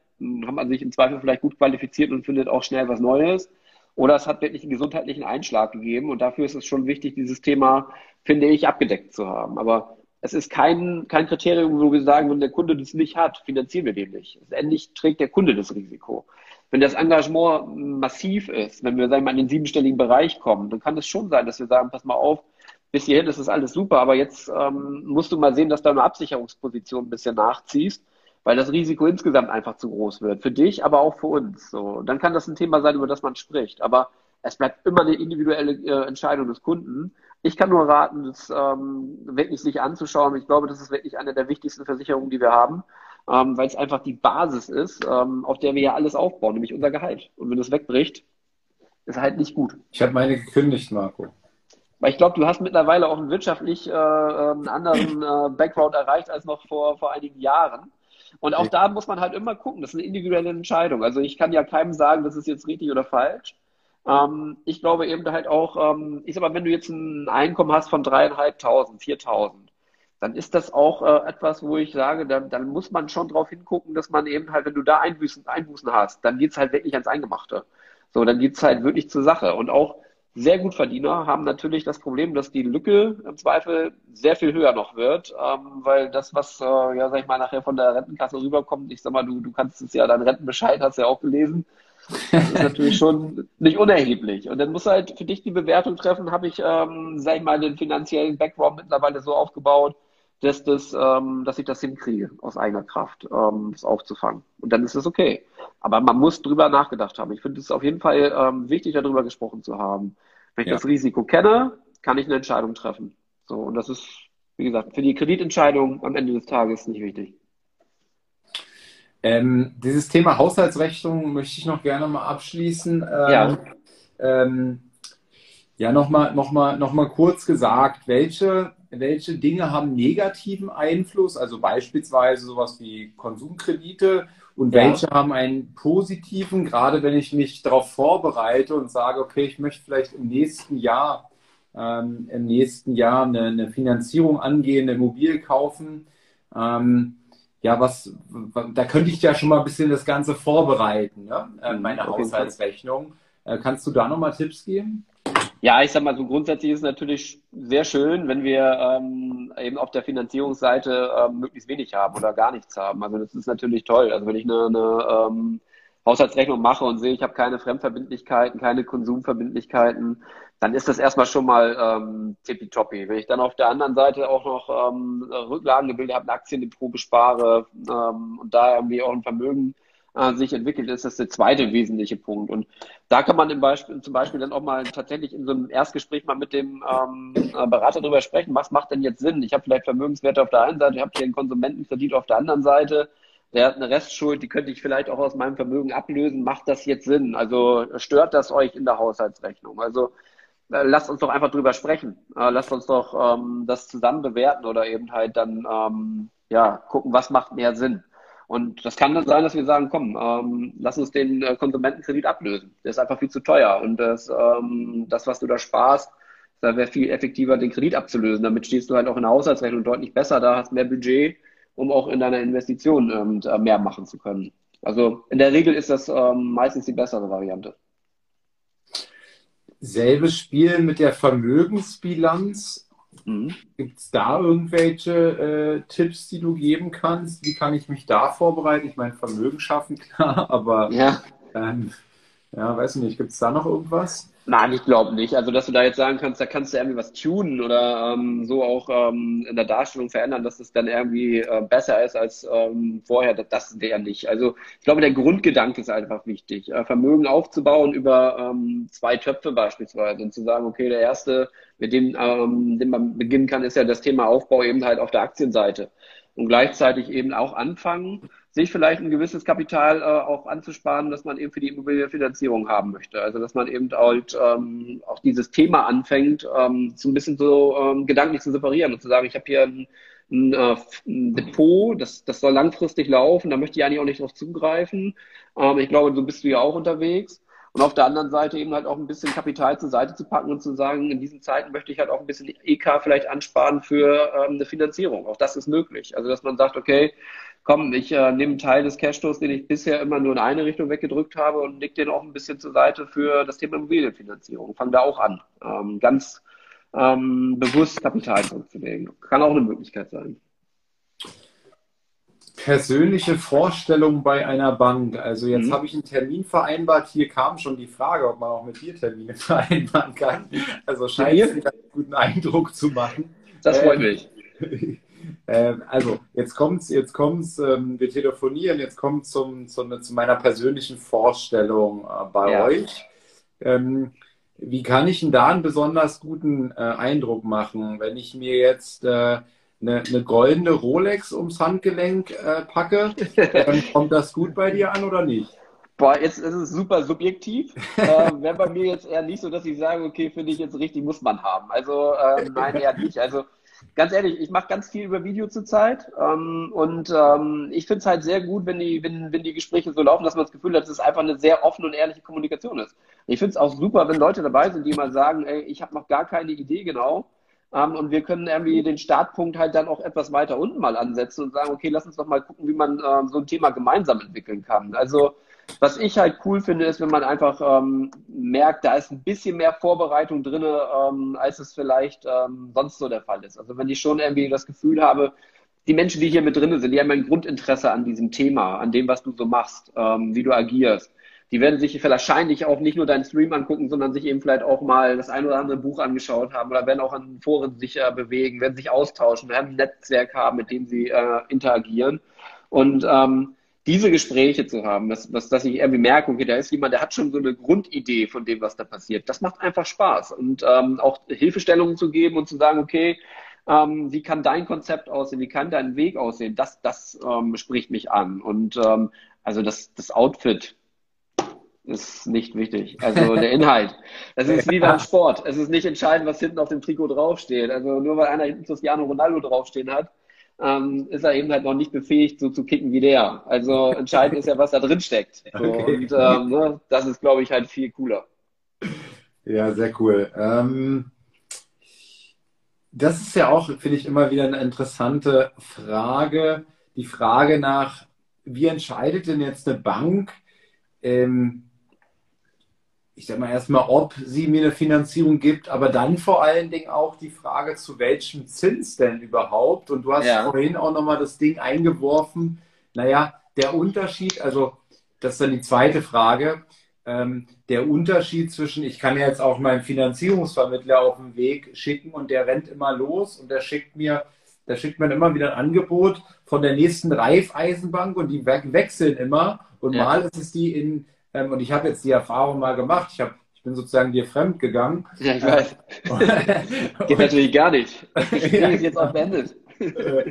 Hat man sich im Zweifel vielleicht gut qualifiziert und findet auch schnell was Neues. Oder es hat wirklich einen gesundheitlichen Einschlag gegeben. Und dafür ist es schon wichtig, dieses Thema, finde ich, abgedeckt zu haben. Aber es ist kein, kein Kriterium, wo wir sagen, wenn der Kunde das nicht hat, finanzieren wir den nicht. Endlich trägt der Kunde das Risiko. Wenn das Engagement massiv ist, wenn wir sagen wir in den siebenstelligen Bereich kommen, dann kann es schon sein, dass wir sagen, pass mal auf, bis hierhin ist das alles super, aber jetzt ähm, musst du mal sehen, dass du eine Absicherungsposition ein bisschen nachziehst, weil das Risiko insgesamt einfach zu groß wird. Für dich, aber auch für uns. So, dann kann das ein Thema sein, über das man spricht. Aber es bleibt immer eine individuelle äh, Entscheidung des Kunden. Ich kann nur raten, das ähm, wirklich sich anzuschauen. Ich glaube, das ist wirklich eine der wichtigsten Versicherungen, die wir haben, ähm, weil es einfach die Basis ist, ähm, auf der wir ja alles aufbauen, nämlich unser Gehalt. Und wenn das wegbricht, ist halt nicht gut. Ich habe meine gekündigt, Marco. Weil ich glaube, du hast mittlerweile auch einen wirtschaftlich äh, einen anderen äh, Background erreicht als noch vor, vor einigen Jahren. Und auch da muss man halt immer gucken, das ist eine individuelle Entscheidung. Also ich kann ja keinem sagen, das ist jetzt richtig oder falsch. Ähm, ich glaube eben halt auch, ähm, ich sag mal, wenn du jetzt ein Einkommen hast von dreieinhalbtausend, viertausend, dann ist das auch äh, etwas, wo ich sage, dann, dann muss man schon drauf hingucken, dass man eben halt, wenn du da Einbußen, Einbußen hast, dann geht's halt wirklich ans Eingemachte. So, dann geht's halt wirklich zur Sache. Und auch sehr gut Verdiener haben natürlich das Problem, dass die Lücke im Zweifel sehr viel höher noch wird, ähm, weil das, was, äh, ja, sag ich mal, nachher von der Rentenkasse rüberkommt, ich sag mal, du, du kannst es ja, deinen Rentenbescheid hast du ja auch gelesen, das ist natürlich schon nicht unerheblich. Und dann muss halt für dich die Bewertung treffen, habe ich, ähm, sag ich mal, den finanziellen Background mittlerweile so aufgebaut, dass, das, ähm, dass ich das hinkriege, aus eigener Kraft, ähm, das aufzufangen. Und dann ist es okay. Aber man muss drüber nachgedacht haben. Ich finde es auf jeden Fall ähm, wichtig, darüber gesprochen zu haben. Wenn ich ja. das Risiko kenne, kann ich eine Entscheidung treffen. So, und das ist, wie gesagt, für die Kreditentscheidung am Ende des Tages nicht wichtig. Ähm, dieses Thema Haushaltsrechnung möchte ich noch gerne mal abschließen. Ähm, ja. Ähm, ja, nochmal noch mal, noch mal kurz gesagt, welche welche Dinge haben negativen Einfluss, also beispielsweise sowas wie Konsumkredite und ja. welche haben einen positiven, gerade wenn ich mich darauf vorbereite und sage, okay, ich möchte vielleicht im nächsten Jahr ähm, im nächsten Jahr eine, eine, Finanzierung angehen, eine Immobilie kaufen. Ähm, ja, was, da könnte ich ja schon mal ein bisschen das Ganze vorbereiten, ne? äh, meine Haushaltsrechnung. Äh, kannst du da nochmal Tipps geben? Ja, ich sag mal so grundsätzlich ist es natürlich sehr schön, wenn wir ähm, eben auf der Finanzierungsseite ähm, möglichst wenig haben oder gar nichts haben. Also das ist natürlich toll. Also wenn ich eine, eine ähm, Haushaltsrechnung mache und sehe, ich habe keine Fremdverbindlichkeiten, keine Konsumverbindlichkeiten, dann ist das erstmal schon mal ähm, tippitoppi. Wenn ich dann auf der anderen Seite auch noch ähm, Rücklagengebilde habe, ein Aktiendepot bespare ähm, und da irgendwie auch ein Vermögen äh, sich entwickelt, ist das der zweite wesentliche Punkt. Und da kann man im Beispiel, zum Beispiel dann auch mal tatsächlich in so einem Erstgespräch mal mit dem ähm, äh, Berater darüber sprechen, was macht denn jetzt Sinn? Ich habe vielleicht Vermögenswerte auf der einen Seite, ich habe hier einen Konsumentenkredit auf der anderen Seite. der hat eine Restschuld, die könnte ich vielleicht auch aus meinem Vermögen ablösen. Macht das jetzt Sinn? Also stört das euch in der Haushaltsrechnung? Also äh, lasst uns doch einfach drüber sprechen. Äh, lasst uns doch ähm, das zusammen bewerten oder eben halt dann ähm, ja gucken, was macht mehr Sinn. Und das kann dann sein, dass wir sagen, komm, ähm, lass uns den äh, Konsumentenkredit ablösen. Der ist einfach viel zu teuer. Und das, ähm, das was du da sparst, da wäre viel effektiver, den Kredit abzulösen. Damit stehst du halt auch in der Haushaltsrechnung deutlich besser da, hast mehr Budget, um auch in deiner Investition ähm, mehr machen zu können. Also in der Regel ist das ähm, meistens die bessere Variante. Selbes Spiel mit der Vermögensbilanz. Mhm. Gibt es da irgendwelche äh, Tipps, die du geben kannst? Wie kann ich mich da vorbereiten? Ich meine, Vermögen schaffen, klar, aber ja, ähm, ja weiß nicht, gibt es da noch irgendwas? Nein, ich glaube nicht. Also, dass du da jetzt sagen kannst, da kannst du irgendwie was tunen oder ähm, so auch ähm, in der Darstellung verändern, dass es dann irgendwie äh, besser ist als ähm, vorher, das, das der nicht. Also, ich glaube, der Grundgedanke ist einfach wichtig. Äh, Vermögen aufzubauen über ähm, zwei Töpfe beispielsweise und zu sagen, okay, der erste, mit dem, ähm, dem man beginnen kann, ist ja das Thema Aufbau eben halt auf der Aktienseite und gleichzeitig eben auch anfangen, sich vielleicht ein gewisses Kapital äh, auch anzusparen, dass man eben für die Immobilienfinanzierung haben möchte. Also dass man eben halt ähm, auch dieses Thema anfängt, ähm, so ein bisschen so ähm, gedanklich zu separieren und zu sagen, ich habe hier ein, ein, äh, ein, Depot, das, das soll langfristig laufen, da möchte ich eigentlich auch nicht drauf zugreifen. Ähm, ich glaube, so bist du ja auch unterwegs. Und auf der anderen Seite eben halt auch ein bisschen Kapital zur Seite zu packen und zu sagen, in diesen Zeiten möchte ich halt auch ein bisschen EK vielleicht ansparen für ähm, eine Finanzierung. Auch das ist möglich. Also dass man sagt, okay, komm, ich äh, nehme einen Teil des Cashflows, den ich bisher immer nur in eine Richtung weggedrückt habe und leg den auch ein bisschen zur Seite für das Thema Immobilienfinanzierung. Fang da auch an. Ähm, ganz ähm, bewusst Kapital zurückzulegen. Kann auch eine Möglichkeit sein. Persönliche Vorstellung bei einer Bank. Also jetzt mhm. habe ich einen Termin vereinbart. Hier kam schon die Frage, ob man auch mit dir Termine vereinbaren kann. Also scheint einen guten Eindruck zu machen. Das freut ähm, mich. Ähm, also, jetzt kommt's, jetzt kommt's, ähm, wir telefonieren, jetzt kommt zum, zum, zu meiner persönlichen Vorstellung äh, bei ja. euch. Ähm, wie kann ich denn da einen besonders guten äh, Eindruck machen, wenn ich mir jetzt äh, eine, eine goldene Rolex ums Handgelenk äh, packe? Dann kommt das gut bei dir an oder nicht? Boah, jetzt ist es super subjektiv. äh, Wäre bei mir jetzt eher nicht so, dass ich sage, okay, finde ich jetzt richtig, muss man haben. Also äh, nein, eher nicht. Also ganz ehrlich, ich mache ganz viel über Video zurzeit ähm, und ähm, ich finde es halt sehr gut, wenn die, wenn, wenn die Gespräche so laufen, dass man das Gefühl hat, dass es einfach eine sehr offene und ehrliche Kommunikation ist. Ich finde es auch super, wenn Leute dabei sind, die mal sagen, ey, ich habe noch gar keine Idee genau ähm, und wir können irgendwie den Startpunkt halt dann auch etwas weiter unten mal ansetzen und sagen, okay, lass uns doch mal gucken, wie man äh, so ein Thema gemeinsam entwickeln kann. Also was ich halt cool finde, ist, wenn man einfach ähm, merkt, da ist ein bisschen mehr Vorbereitung drin, ähm, als es vielleicht ähm, sonst so der Fall ist. Also wenn ich schon irgendwie das Gefühl habe, die Menschen, die hier mit drin sind, die haben ein Grundinteresse an diesem Thema, an dem, was du so machst, ähm, wie du agierst. Die werden sich wahrscheinlich auch nicht nur deinen Stream angucken, sondern sich eben vielleicht auch mal das ein oder andere Buch angeschaut haben oder werden auch an Foren sich äh, bewegen, werden sich austauschen, werden ein Netzwerk haben, mit dem sie äh, interagieren. Und ähm, diese Gespräche zu haben, dass, dass, dass ich irgendwie merke, okay, da ist jemand, der hat schon so eine Grundidee von dem, was da passiert. Das macht einfach Spaß. Und ähm, auch Hilfestellungen zu geben und zu sagen, okay, ähm, wie kann dein Konzept aussehen, wie kann dein Weg aussehen, das, das ähm, spricht mich an. Und ähm, also das, das Outfit ist nicht wichtig. Also der Inhalt. Das ist wie beim Sport. Es ist nicht entscheidend, was hinten auf dem Trikot draufsteht. Also nur weil einer hinten Cristiano Ronaldo draufstehen hat, ähm, ist er eben halt noch nicht befähigt, so zu kicken wie der. Also entscheidend ist ja, was da drin steckt. So, okay. Und ähm, ne, das ist, glaube ich, halt viel cooler. Ja, sehr cool. Ähm, das ist ja auch, finde ich, immer wieder eine interessante Frage. Die Frage nach, wie entscheidet denn jetzt eine Bank, ähm, ich sag mal erstmal, ob sie mir eine Finanzierung gibt, aber dann vor allen Dingen auch die Frage, zu welchem Zins denn überhaupt. Und du hast ja. vorhin auch nochmal das Ding eingeworfen. Naja, der Unterschied, also das ist dann die zweite Frage, ähm, der Unterschied zwischen, ich kann jetzt auch meinen Finanzierungsvermittler auf den Weg schicken und der rennt immer los und der schickt mir, da schickt man immer wieder ein Angebot von der nächsten Reifeisenbank und die wechseln immer und ja. mal ist es die in ähm, und ich habe jetzt die Erfahrung mal gemacht. Ich, hab, ich bin sozusagen dir fremd gegangen. Ja, ich weiß. Geht natürlich gar nicht. Das Gespräch ist jetzt auch beendet. Äh,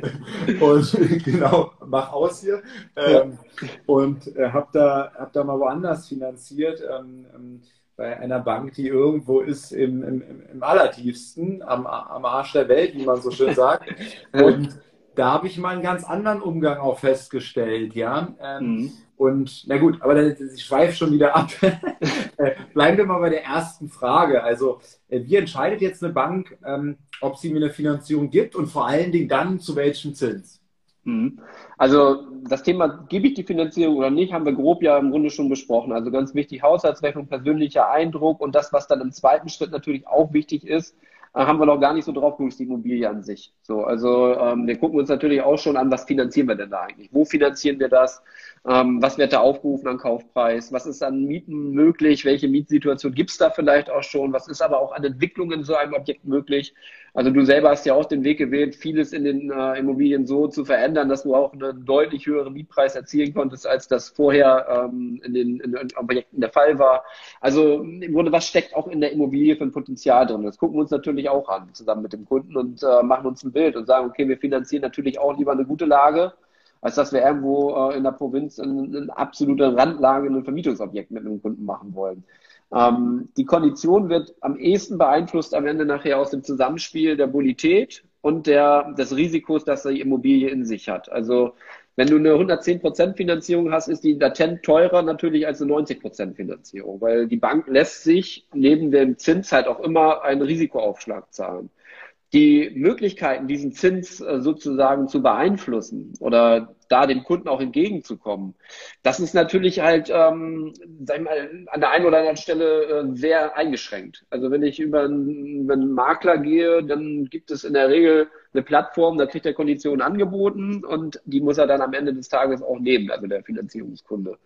und genau, mach aus hier. Ähm, und äh, habe da, hab da mal woanders finanziert. Ähm, ähm, bei einer Bank, die irgendwo ist im, im, im allertiefsten, am, am Arsch der Welt, wie man so schön sagt. Und da habe ich mal einen ganz anderen Umgang auch festgestellt, ja. Ähm, mhm. Und na gut, aber ich schweife schon wieder ab. Äh, bleiben wir mal bei der ersten Frage. Also, äh, wie entscheidet jetzt eine Bank, ähm, ob sie mir eine Finanzierung gibt und vor allen Dingen dann zu welchem Zins? Mhm. Also das Thema, gebe ich die Finanzierung oder nicht, haben wir grob ja im Grunde schon besprochen. Also ganz wichtig, Haushaltsrechnung, persönlicher Eindruck und das, was dann im zweiten Schritt natürlich auch wichtig ist, haben wir noch gar nicht so drauf geguckt, die Immobilie an sich. So, also ähm, wir gucken uns natürlich auch schon an, was finanzieren wir denn da eigentlich? Wo finanzieren wir das? Ähm, was wird da aufgerufen an Kaufpreis? Was ist an Mieten möglich? Welche Mietsituation gibt es da vielleicht auch schon? Was ist aber auch an Entwicklungen in so einem Objekt möglich? Also du selber hast ja auch den Weg gewählt, vieles in den äh, Immobilien so zu verändern, dass du auch einen deutlich höheren Mietpreis erzielen konntest, als das vorher ähm, in, den, in den Objekten der Fall war. Also im Grunde, was steckt auch in der Immobilie für ein Potenzial drin? Das gucken wir uns natürlich auch an, zusammen mit dem Kunden und äh, machen uns ein Bild und sagen, okay, wir finanzieren natürlich auch lieber eine gute Lage, als dass wir irgendwo äh, in der Provinz in, in absoluter Randlage ein Vermietungsobjekt mit einem Kunden machen wollen. Ähm, die Kondition wird am ehesten beeinflusst am Ende nachher aus dem Zusammenspiel der Bonität und der, des Risikos, dass die Immobilie in sich hat. Also wenn du eine 110% Finanzierung hast, ist die latent teurer natürlich als eine 90% Finanzierung, weil die Bank lässt sich neben dem Zins halt auch immer einen Risikoaufschlag zahlen. Die Möglichkeiten, diesen Zins äh, sozusagen zu beeinflussen oder da dem Kunden auch entgegenzukommen, das ist natürlich halt, ähm, sag ich mal, an der einen oder anderen Stelle äh, sehr eingeschränkt. Also wenn ich über einen, über einen Makler gehe, dann gibt es in der Regel eine Plattform, da kriegt er Konditionen angeboten und die muss er dann am Ende des Tages auch nehmen, also der Finanzierungskunde.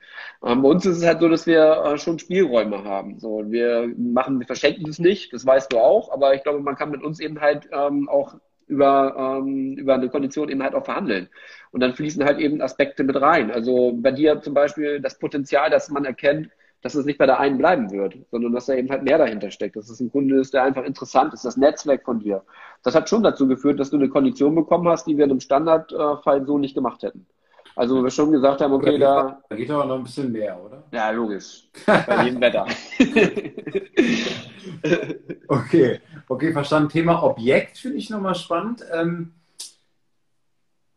Ähm, bei uns ist es halt so, dass wir äh, schon Spielräume haben. So, wir machen, wir verschenken es nicht, das weißt du auch, aber ich glaube, man kann mit uns eben halt ähm, auch über, ähm, über eine Kondition eben halt auch verhandeln. Und dann fließen halt eben Aspekte mit rein. Also bei dir zum Beispiel das Potenzial, dass man erkennt, dass es nicht bei der einen bleiben wird, sondern dass da eben halt mehr dahinter steckt, dass es ein Kunde ist, der einfach interessant ist, das Netzwerk von dir. Das hat schon dazu geführt, dass du eine Kondition bekommen hast, die wir in einem Standardfall so nicht gemacht hätten. Also wir schon gesagt haben, okay, da. Da geht aber noch ein bisschen mehr, oder? Ja, logisch. Bei jedem Wetter. okay, okay, verstanden. Thema Objekt finde ich nochmal spannend. Ähm,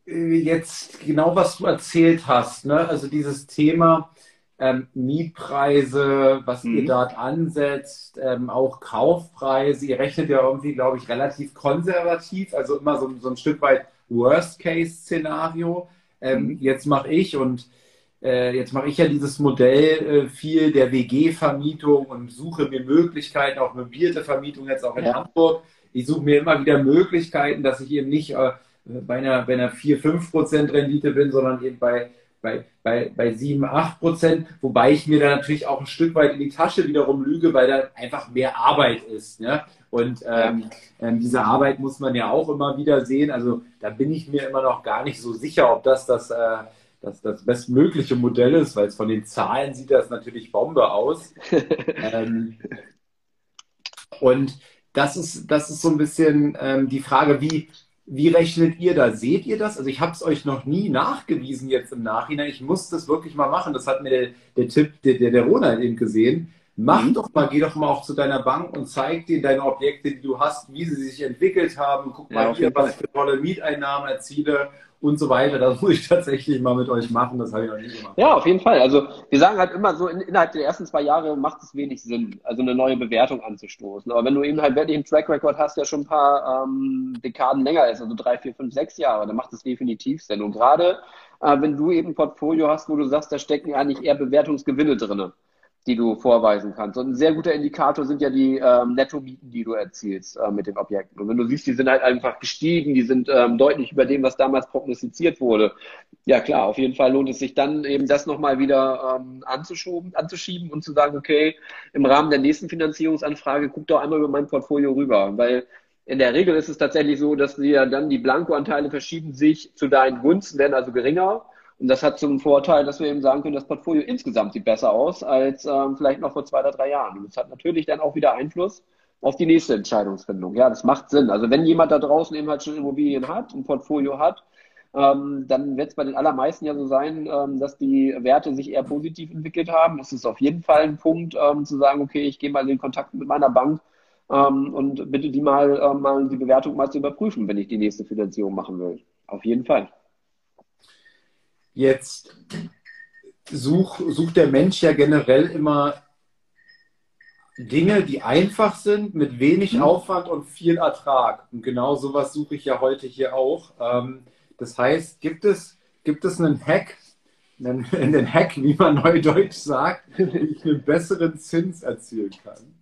jetzt genau, was du erzählt hast, ne? Also dieses Thema ähm, Mietpreise, was mhm. ihr dort ansetzt, ähm, auch Kaufpreise. Ihr rechnet ja irgendwie, glaube ich, relativ konservativ, also immer so, so ein Stück weit Worst-Case-Szenario. Ähm, mhm. Jetzt mache ich und äh, jetzt mache ich ja dieses Modell äh, viel der WG-Vermietung und suche mir Möglichkeiten, auch möblierte Vermietung jetzt auch in ja. Hamburg. Ich suche mir immer wieder Möglichkeiten, dass ich eben nicht äh, bei einer, bei einer 4-5% Rendite bin, sondern eben bei bei, bei, bei 7, 8 Prozent, wobei ich mir da natürlich auch ein Stück weit in die Tasche wiederum lüge, weil da einfach mehr Arbeit ist. Ne? Und ähm, ähm, diese Arbeit muss man ja auch immer wieder sehen. Also da bin ich mir immer noch gar nicht so sicher, ob das das, äh, das, das bestmögliche Modell ist, weil es von den Zahlen sieht das natürlich Bombe aus. ähm, und das ist, das ist so ein bisschen ähm, die Frage, wie, wie rechnet ihr da? Seht ihr das? Also ich habe es euch noch nie nachgewiesen jetzt im Nachhinein. Ich muss das wirklich mal machen. Das hat mir der, der Tipp, der, der, der Ronald eben gesehen. Mach mhm. doch mal, geh doch mal auch zu deiner Bank und zeig dir deine Objekte, die du hast, wie sie sich entwickelt haben. Guck mal ja, hier, was ich für tolle Mieteinnahmen erziele und so weiter. Das muss ich tatsächlich mal mit euch machen. Das habe ich noch nie gemacht. Ja, auf jeden Fall. Also wir sagen halt immer so, in, innerhalb der ersten zwei Jahre macht es wenig Sinn, also eine neue Bewertung anzustoßen. Aber wenn du eben halt wirklich einen Track Record hast, der schon ein paar ähm, Dekaden länger ist, also drei, vier, fünf, sechs Jahre, dann macht es definitiv Sinn. Und gerade äh, wenn du eben ein Portfolio hast, wo du sagst, da stecken eigentlich eher Bewertungsgewinne drinne die du vorweisen kannst. Und ein sehr guter Indikator sind ja die ähm, Nettomieten, die du erzielst äh, mit den Objekten. Und wenn du siehst, die sind halt einfach gestiegen, die sind ähm, deutlich über dem, was damals prognostiziert wurde. Ja klar, auf jeden Fall lohnt es sich dann eben das nochmal wieder ähm, anzuschoben, anzuschieben und zu sagen, okay, im Rahmen der nächsten Finanzierungsanfrage guck doch einmal über mein Portfolio rüber, weil in der Regel ist es tatsächlich so, dass dir dann die Blankoanteile verschieben sich zu deinen Gunsten, werden also geringer und das hat zum Vorteil, dass wir eben sagen können, das Portfolio insgesamt sieht besser aus als ähm, vielleicht noch vor zwei oder drei Jahren. Und das hat natürlich dann auch wieder Einfluss auf die nächste Entscheidungsfindung. Ja, das macht Sinn. Also wenn jemand da draußen eben halt schon Immobilien hat, ein Portfolio hat, ähm, dann wird es bei den allermeisten ja so sein, ähm, dass die Werte sich eher positiv entwickelt haben. Es ist auf jeden Fall ein Punkt, ähm, zu sagen, okay, ich gehe mal in Kontakt mit meiner Bank ähm, und bitte die mal, äh, mal die Bewertung mal zu überprüfen, wenn ich die nächste Finanzierung machen will. Auf jeden Fall. Jetzt such, sucht der Mensch ja generell immer Dinge, die einfach sind, mit wenig mhm. Aufwand und viel Ertrag. Und genau sowas suche ich ja heute hier auch. Ähm, das heißt, gibt es, gibt es einen Hack, einen, einen Hack, wie man neudeutsch sagt, wie ich einen besseren Zins erzielen kann?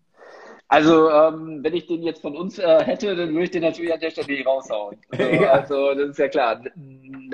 Also, ähm, wenn ich den jetzt von uns äh, hätte, dann würde ich den natürlich an der Stelle nicht raushauen. Also, ja. also das ist ja klar.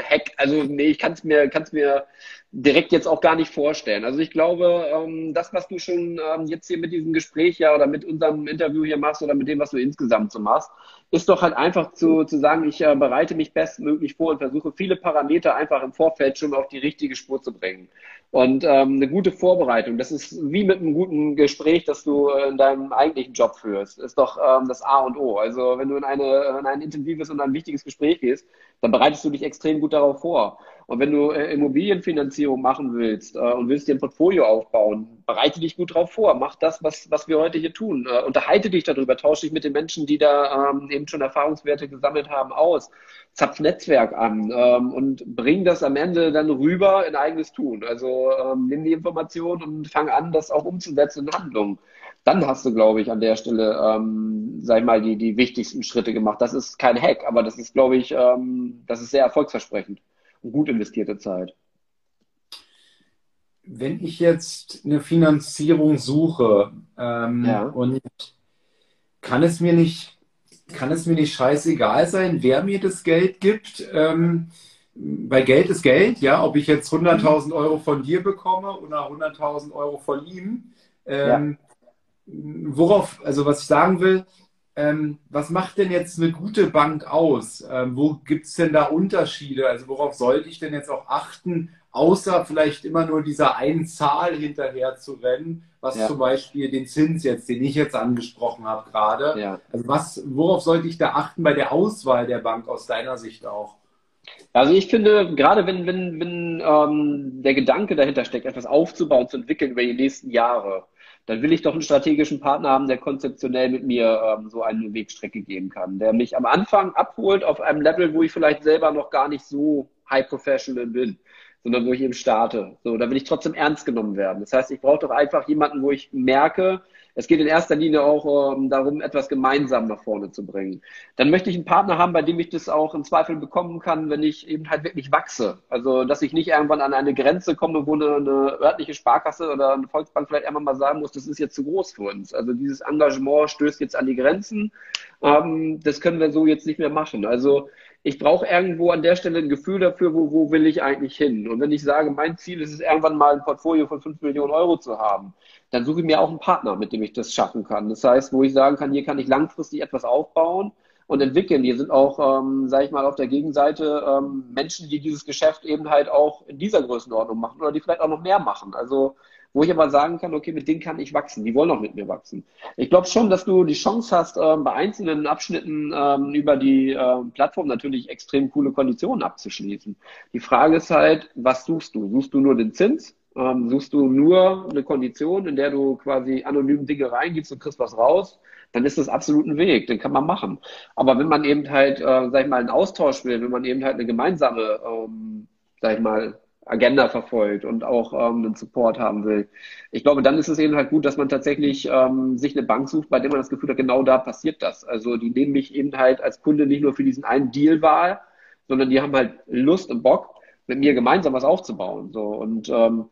Hack, also nee, ich kann es mir, kann's mir direkt jetzt auch gar nicht vorstellen. Also ich glaube, ähm, das, was du schon ähm, jetzt hier mit diesem Gespräch ja oder mit unserem Interview hier machst oder mit dem, was du insgesamt so machst, ist doch halt einfach zu, zu sagen, ich äh, bereite mich bestmöglich vor und versuche viele Parameter einfach im Vorfeld schon auf die richtige Spur zu bringen. Und ähm, eine gute Vorbereitung, das ist wie mit einem guten Gespräch, das du in deinem eigentlichen Job führst, ist doch ähm, das A und O. Also wenn du in, eine, in ein intensives und ein wichtiges Gespräch gehst, dann bereitest du dich extrem gut darauf vor. Und wenn du äh, Immobilienfinanzierung machen willst äh, und willst dir ein Portfolio aufbauen, bereite dich gut darauf vor. Mach das, was, was wir heute hier tun. Äh, unterhalte dich darüber, tausche dich mit den Menschen, die da ähm, eben schon Erfahrungswerte gesammelt haben, aus zapf Netzwerk an ähm, und bring das am Ende dann rüber in eigenes Tun. Also ähm, nimm die Information und fang an, das auch umzusetzen in Handlungen. Dann hast du, glaube ich, an der Stelle, ähm, sag ich mal, die, die wichtigsten Schritte gemacht. Das ist kein Hack, aber das ist, glaube ich, ähm, das ist sehr erfolgsversprechend gut investierte Zeit. Wenn ich jetzt eine Finanzierung suche ähm, ja. und kann es mir nicht kann es mir nicht scheißegal sein, wer mir das Geld gibt. Ähm, weil Geld ist Geld, ja, ob ich jetzt 100.000 Euro von dir bekomme oder 100.000 Euro von ihm. Ähm, ja. Worauf, also was ich sagen will, ähm, was macht denn jetzt eine gute Bank aus? Ähm, wo gibt es denn da Unterschiede? Also worauf sollte ich denn jetzt auch achten, außer vielleicht immer nur dieser einen Zahl hinterher zu rennen, was ja. zum Beispiel den Zins jetzt, den ich jetzt angesprochen habe gerade. Ja. Also was, worauf sollte ich da achten bei der Auswahl der Bank aus deiner Sicht auch? Also ich finde, gerade wenn, wenn, wenn ähm, der Gedanke dahinter steckt, etwas aufzubauen, zu entwickeln über die nächsten Jahre, dann will ich doch einen strategischen Partner haben, der konzeptionell mit mir ähm, so eine Wegstrecke gehen kann, der mich am Anfang abholt auf einem Level, wo ich vielleicht selber noch gar nicht so high professional bin sondern wo ich eben starte. So, da will ich trotzdem ernst genommen werden. Das heißt, ich brauche doch einfach jemanden, wo ich merke, es geht in erster Linie auch ähm, darum, etwas gemeinsam nach vorne zu bringen. Dann möchte ich einen Partner haben, bei dem ich das auch im Zweifel bekommen kann, wenn ich eben halt wirklich wachse. Also, dass ich nicht irgendwann an eine Grenze komme, wo eine, eine örtliche Sparkasse oder eine Volksbank vielleicht einmal mal sagen muss, das ist jetzt zu groß für uns. Also, dieses Engagement stößt jetzt an die Grenzen. Ähm, das können wir so jetzt nicht mehr machen. Also, ich brauche irgendwo an der Stelle ein Gefühl dafür, wo, wo will ich eigentlich hin. Und wenn ich sage, mein Ziel ist es, irgendwann mal ein Portfolio von 5 Millionen Euro zu haben, dann suche ich mir auch einen Partner, mit dem ich das schaffen kann. Das heißt, wo ich sagen kann, hier kann ich langfristig etwas aufbauen und entwickeln. Hier sind auch, ähm, sage ich mal, auf der Gegenseite ähm, Menschen, die dieses Geschäft eben halt auch in dieser Größenordnung machen oder die vielleicht auch noch mehr machen. Also wo ich aber sagen kann, okay, mit denen kann ich wachsen, die wollen auch mit mir wachsen. Ich glaube schon, dass du die Chance hast, ähm, bei einzelnen Abschnitten ähm, über die ähm, Plattform natürlich extrem coole Konditionen abzuschließen. Die Frage ist halt, was suchst du? Suchst du nur den Zins? Ähm, suchst du nur eine Kondition, in der du quasi anonym Dinge reingibst und kriegst was raus? dann ist das absolut ein Weg, den kann man machen. Aber wenn man eben halt, äh, sag ich mal, einen Austausch will, wenn man eben halt eine gemeinsame, ähm, sag ich mal, Agenda verfolgt und auch ähm, einen Support haben will. Ich glaube, dann ist es eben halt gut, dass man tatsächlich ähm, sich eine Bank sucht, bei der man das Gefühl hat, genau da passiert das. Also die nehmen mich eben halt als Kunde nicht nur für diesen einen Deal wahr, sondern die haben halt Lust und Bock, mit mir gemeinsam was aufzubauen. So und ähm,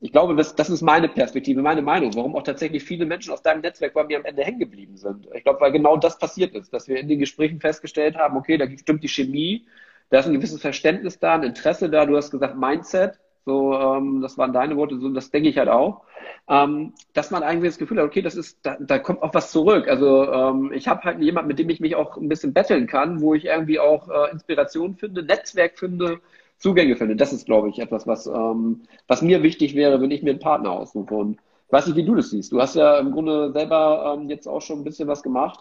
ich glaube, das, das ist meine Perspektive, meine Meinung, warum auch tatsächlich viele Menschen aus deinem Netzwerk bei mir am Ende hängen geblieben sind. Ich glaube, weil genau das passiert ist, dass wir in den Gesprächen festgestellt haben, okay, da stimmt die Chemie, da ist ein gewisses Verständnis da, ein Interesse da. Du hast gesagt Mindset, so ähm, das waren deine Worte, so das denke ich halt auch, ähm, dass man eigentlich das Gefühl hat, okay, das ist, da, da kommt auch was zurück. Also ähm, ich habe halt jemanden, mit dem ich mich auch ein bisschen betteln kann, wo ich irgendwie auch äh, Inspiration finde, Netzwerk finde, Zugänge finde. Das ist, glaube ich, etwas, was, ähm, was mir wichtig wäre, wenn ich mir einen Partner aussuche. Und weiß nicht, wie du das siehst. Du hast ja im Grunde selber ähm, jetzt auch schon ein bisschen was gemacht.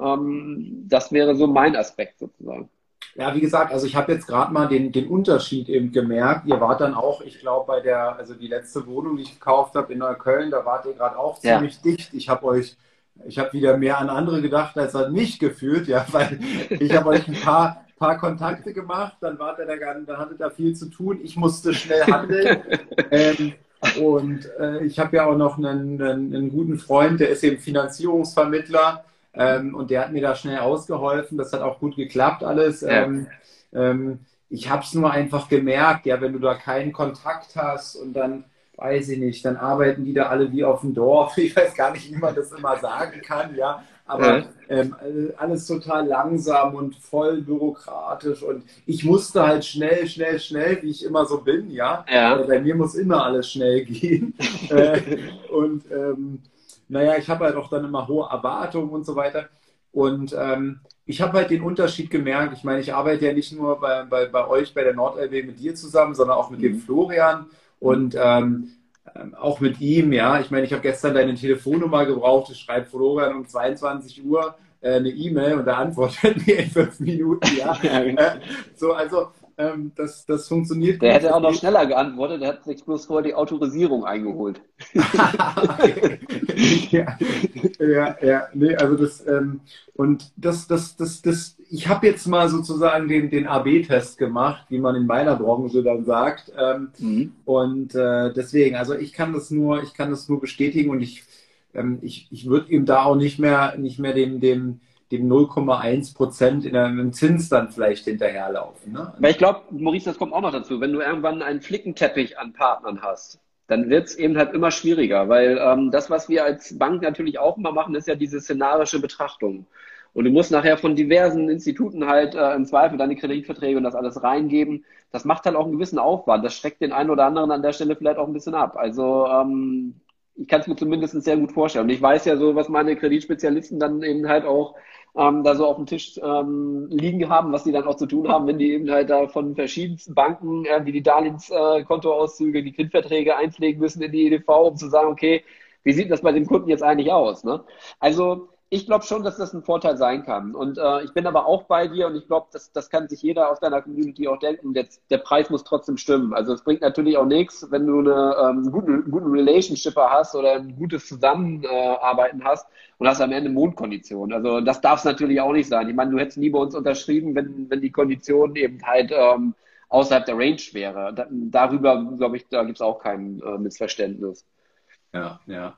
Ähm, das wäre so mein Aspekt sozusagen. Ja, wie gesagt, also ich habe jetzt gerade mal den, den Unterschied eben gemerkt. Ihr wart dann auch, ich glaube, bei der, also die letzte Wohnung, die ich gekauft habe in Neukölln, da wart ihr gerade auch ja. ziemlich dicht. Ich habe euch, ich habe wieder mehr an andere gedacht als an mich gefühlt, ja, weil ich habe euch ein paar, paar Kontakte gemacht, dann wart ihr da gar, dann hattet da viel zu tun. Ich musste schnell handeln. ähm, und äh, ich habe ja auch noch einen, einen, einen, guten Freund, der ist eben Finanzierungsvermittler. Ähm, und der hat mir da schnell ausgeholfen. Das hat auch gut geklappt alles. Ja. Ähm, ähm, ich habe es nur einfach gemerkt, ja, wenn du da keinen Kontakt hast und dann, weiß ich nicht, dann arbeiten die da alle wie auf dem Dorf. Ich weiß gar nicht, wie man das immer sagen kann, ja. Aber ja. Ähm, alles total langsam und voll bürokratisch. Und ich musste halt schnell, schnell, schnell, wie ich immer so bin, ja. ja. Bei mir muss immer alles schnell gehen. äh, und ähm, naja, ich habe halt auch dann immer hohe Erwartungen und so weiter. Und ähm, ich habe halt den Unterschied gemerkt. Ich meine, ich arbeite ja nicht nur bei, bei, bei euch, bei der NordLW mit dir zusammen, sondern auch mit mhm. dem Florian und ähm, ähm, auch mit ihm. Ja, ich meine, ich habe gestern deine Telefonnummer gebraucht. Ich schreibe Florian um 22 Uhr äh, eine E-Mail und er antwortet mir in fünf Minuten. Ja, ja genau. so also ähm, das, das funktioniert. Der gut. hätte auch noch schneller geantwortet, der hat sich bloß vorher die Autorisierung eingeholt. ja, ja, ja, nee, also das, ähm, und das, das, das, das, ich habe jetzt mal sozusagen den, den AB-Test gemacht, wie man in meiner Branche dann sagt. Ähm, mhm. Und äh, deswegen, also ich kann das nur, ich kann das nur bestätigen und ich, ähm, ich, ich würde ihm da auch nicht mehr, nicht mehr dem, dem, dem 0,1 Prozent in einem Zins dann vielleicht hinterherlaufen. Ne? Weil ich glaube, Maurice, das kommt auch noch dazu. Wenn du irgendwann einen Flickenteppich an Partnern hast, dann wird es eben halt immer schwieriger, weil ähm, das, was wir als Bank natürlich auch immer machen, ist ja diese szenarische Betrachtung. Und du musst nachher von diversen Instituten halt äh, im Zweifel deine Kreditverträge und das alles reingeben. Das macht halt auch einen gewissen Aufwand. Das schreckt den einen oder anderen an der Stelle vielleicht auch ein bisschen ab. Also ähm, ich kann es mir zumindest sehr gut vorstellen. Und ich weiß ja so, was meine Kreditspezialisten dann eben halt auch ähm, da so auf dem Tisch ähm, liegen haben, was die dann auch zu tun haben, wenn die eben halt da von verschiedensten Banken äh, die die Darlehenskontoauszüge, äh, die Kreditverträge einpflegen müssen in die EDV, um zu sagen, okay, wie sieht das bei dem Kunden jetzt eigentlich aus? Ne? Also ich glaube schon, dass das ein Vorteil sein kann. Und äh, ich bin aber auch bei dir und ich glaube, das, das kann sich jeder aus deiner Community auch denken. Der, der Preis muss trotzdem stimmen. Also es bringt natürlich auch nichts, wenn du eine ähm, guten, guten Relationshipper hast oder ein gutes Zusammenarbeiten hast und hast am Ende Mondkonditionen. Also das darf es natürlich auch nicht sein. Ich meine, du hättest nie bei uns unterschrieben, wenn, wenn die Kondition eben halt ähm, außerhalb der Range wäre. Da, darüber, glaube ich, da gibt es auch kein äh, Missverständnis. Ja, ja.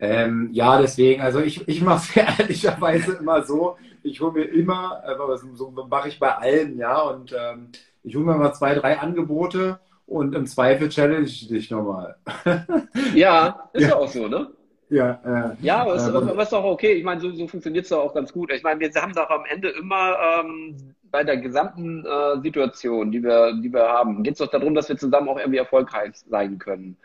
Ähm, ja, deswegen, also ich, ich mache es ehrlicherweise immer so, ich hole mir immer, aber so mache ich bei allen, ja, und ähm, ich hole mir mal zwei, drei Angebote und im Zweifel challenge ich dich nochmal. ja, ist ja. ja auch so, ne? Ja, äh, ja aber, ist, äh, ist doch okay. Ich meine, so, so funktioniert es doch auch ganz gut. Ich meine, wir haben doch am Ende immer ähm, bei der gesamten äh, Situation, die wir, die wir haben, geht es doch darum, dass wir zusammen auch irgendwie erfolgreich sein können.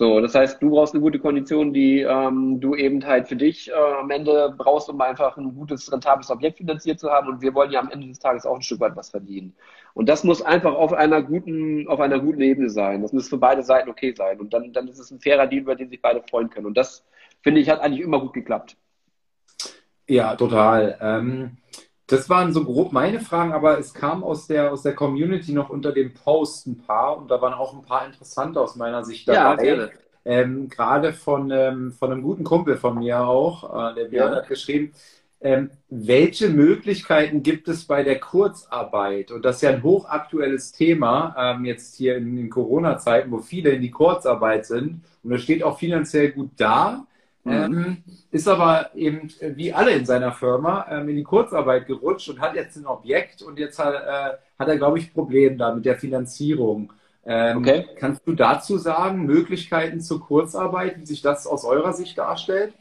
So, das heißt, du brauchst eine gute Kondition, die ähm, du eben halt für dich äh, am Ende brauchst, um einfach ein gutes, rentables Objekt finanziert zu haben. Und wir wollen ja am Ende des Tages auch ein Stück weit was verdienen. Und das muss einfach auf einer guten, auf einer guten Ebene sein. Das muss für beide Seiten okay sein. Und dann, dann ist es ein fairer Deal, über den sich beide freuen können. Und das, finde ich, hat eigentlich immer gut geklappt. Ja, total. Ähm, das waren so grob meine Fragen, aber es kam aus der, aus der Community noch unter dem Post ein paar und da waren auch ein paar interessante aus meiner Sicht dabei. Ja. Ähm, Gerade von, ähm, von einem guten Kumpel von mir auch, äh, der Björn ja. hat geschrieben, ähm, welche Möglichkeiten gibt es bei der Kurzarbeit? Und das ist ja ein hochaktuelles Thema, ähm, jetzt hier in den Corona-Zeiten, wo viele in die Kurzarbeit sind. Und es steht auch finanziell gut da. Mhm. Ähm, ist aber eben äh, wie alle in seiner Firma ähm, in die Kurzarbeit gerutscht und hat jetzt ein Objekt und jetzt hat, äh, hat er, glaube ich, Probleme da mit der Finanzierung. Ähm, okay. Kannst du dazu sagen, Möglichkeiten zur Kurzarbeit, wie sich das aus eurer Sicht darstellt?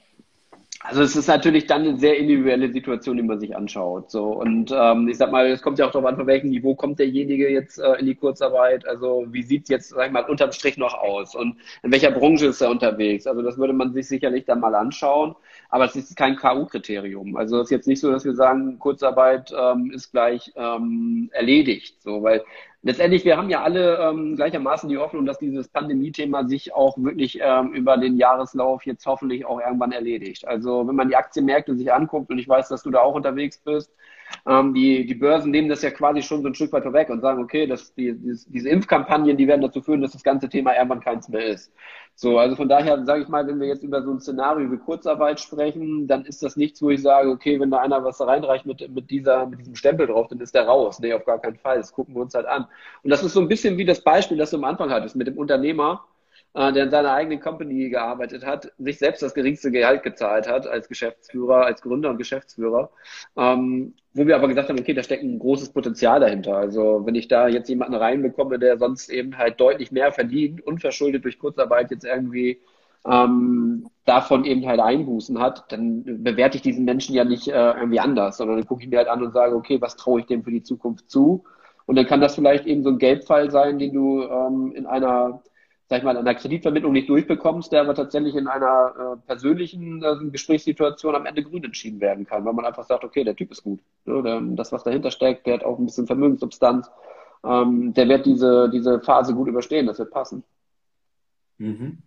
Also es ist natürlich dann eine sehr individuelle Situation, die man sich anschaut. So und ähm, ich sag mal, es kommt ja auch darauf an, von welchem Niveau kommt derjenige jetzt äh, in die Kurzarbeit. Also wie sieht jetzt, sag ich mal, unterm Strich noch aus und in welcher Branche ist er unterwegs? Also das würde man sich sicherlich dann mal anschauen. Aber es ist kein KU-Kriterium. Also es ist jetzt nicht so, dass wir sagen, Kurzarbeit ähm, ist gleich ähm, erledigt. So, weil letztendlich, wir haben ja alle ähm, gleichermaßen die Hoffnung, dass dieses Pandemie-Thema sich auch wirklich ähm, über den Jahreslauf jetzt hoffentlich auch irgendwann erledigt. Also wenn man die Aktienmärkte sich anguckt und ich weiß, dass du da auch unterwegs bist, ähm, die, die Börsen nehmen das ja quasi schon so ein Stück weit vorweg und sagen, okay, dass die, diese, diese Impfkampagnen, die werden dazu führen, dass das ganze Thema irgendwann keins mehr ist. So, also von daher sage ich mal, wenn wir jetzt über so ein Szenario wie Kurzarbeit sprechen, dann ist das nichts, wo ich sage, okay, wenn da einer was reinreicht mit, mit, dieser, mit diesem Stempel drauf, dann ist der raus. Nee, auf gar keinen Fall. Das gucken wir uns halt an. Und das ist so ein bisschen wie das Beispiel, das du am Anfang hattest, mit dem Unternehmer, der in seiner eigenen Company gearbeitet hat, sich selbst das geringste Gehalt gezahlt hat als Geschäftsführer, als Gründer und Geschäftsführer, ähm, wo wir aber gesagt haben, okay, da steckt ein großes Potenzial dahinter. Also wenn ich da jetzt jemanden reinbekomme, der sonst eben halt deutlich mehr verdient, unverschuldet durch Kurzarbeit jetzt irgendwie ähm, davon eben halt Einbußen hat, dann bewerte ich diesen Menschen ja nicht äh, irgendwie anders, sondern dann gucke ich mir halt an und sage, okay, was traue ich dem für die Zukunft zu? Und dann kann das vielleicht eben so ein Geldfall sein, den du ähm, in einer sag ich mal, in einer Kreditvermittlung nicht durchbekommst, der aber tatsächlich in einer äh, persönlichen äh, Gesprächssituation am Ende grün entschieden werden kann, weil man einfach sagt, okay, der Typ ist gut. Ne? Der, das, was dahinter steckt, der hat auch ein bisschen Vermögenssubstanz, ähm, der wird diese, diese Phase gut überstehen, das wird passen. Mhm.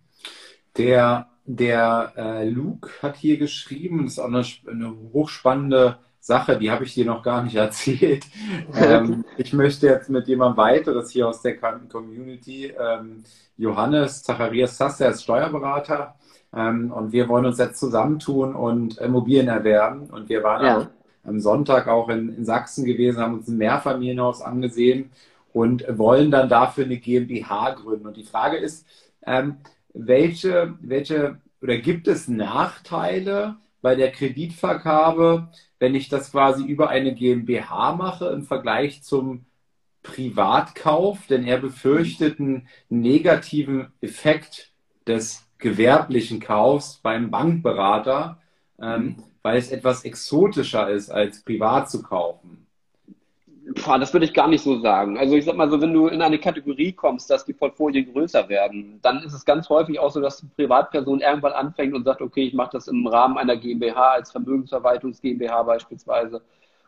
Der, der äh, Luke hat hier geschrieben, das ist auch eine, eine hochspannende Sache, die habe ich dir noch gar nicht erzählt. ähm, ich möchte jetzt mit jemandem weiteres hier aus der Community, ähm, Johannes Zacharias Sass, ist Steuerberater. Ähm, und wir wollen uns jetzt zusammentun und Immobilien erwerben. Und wir waren ja. am Sonntag auch in, in Sachsen gewesen, haben uns ein Mehrfamilienhaus angesehen und wollen dann dafür eine GmbH gründen. Und die Frage ist, ähm, welche, welche oder gibt es Nachteile bei der Kreditvergabe, wenn ich das quasi über eine GmbH mache im Vergleich zum Privatkauf, denn er befürchtet einen negativen Effekt des gewerblichen Kaufs beim Bankberater, ähm, mhm. weil es etwas exotischer ist, als privat zu kaufen. Boah, das würde ich gar nicht so sagen. Also ich sag mal so, wenn du in eine Kategorie kommst, dass die Portfolien größer werden, dann ist es ganz häufig auch so, dass die Privatperson irgendwann anfängt und sagt, okay, ich mache das im Rahmen einer GmbH als Vermögensverwaltungs GmbH beispielsweise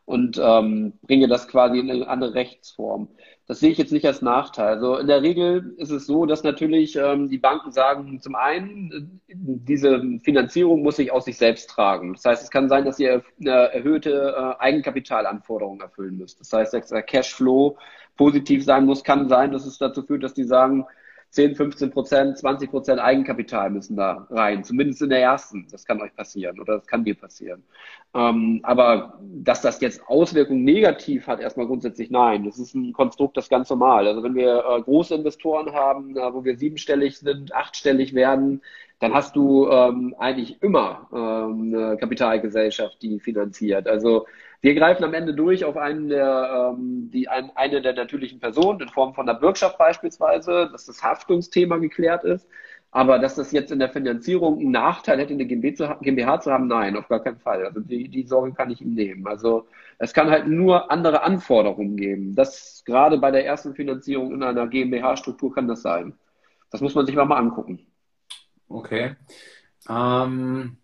und ähm, bringe das quasi in eine andere Rechtsform. Das sehe ich jetzt nicht als Nachteil. Also in der Regel ist es so, dass natürlich ähm, die Banken sagen, zum einen, diese Finanzierung muss sich aus sich selbst tragen. Das heißt, es kann sein, dass ihr eine erhöhte äh, Eigenkapitalanforderungen erfüllen müsst. Das heißt, dass der Cashflow positiv sein muss, kann sein, dass es dazu führt, dass die sagen, 10, 15 Prozent, 20 Prozent Eigenkapital müssen da rein, zumindest in der ersten. Das kann euch passieren oder das kann dir passieren. Ähm, aber dass das jetzt Auswirkungen negativ hat, erstmal grundsätzlich nein. Das ist ein Konstrukt, das ganz normal. Also wenn wir äh, große Investoren haben, äh, wo wir siebenstellig sind, achtstellig werden, dann hast du ähm, eigentlich immer ähm, eine Kapitalgesellschaft, die finanziert. Also wir greifen am Ende durch auf einen der, ähm, die, ein, eine der natürlichen Personen in Form von einer Bürgschaft beispielsweise, dass das Haftungsthema geklärt ist. Aber dass das jetzt in der Finanzierung einen Nachteil hätte, eine GmbH zu haben, nein, auf gar keinen Fall. Also die, die Sorge kann ich ihm nehmen. Also es kann halt nur andere Anforderungen geben. Das gerade bei der ersten Finanzierung in einer GmbH-Struktur kann das sein. Das muss man sich mal, mal angucken. Okay. Ähm,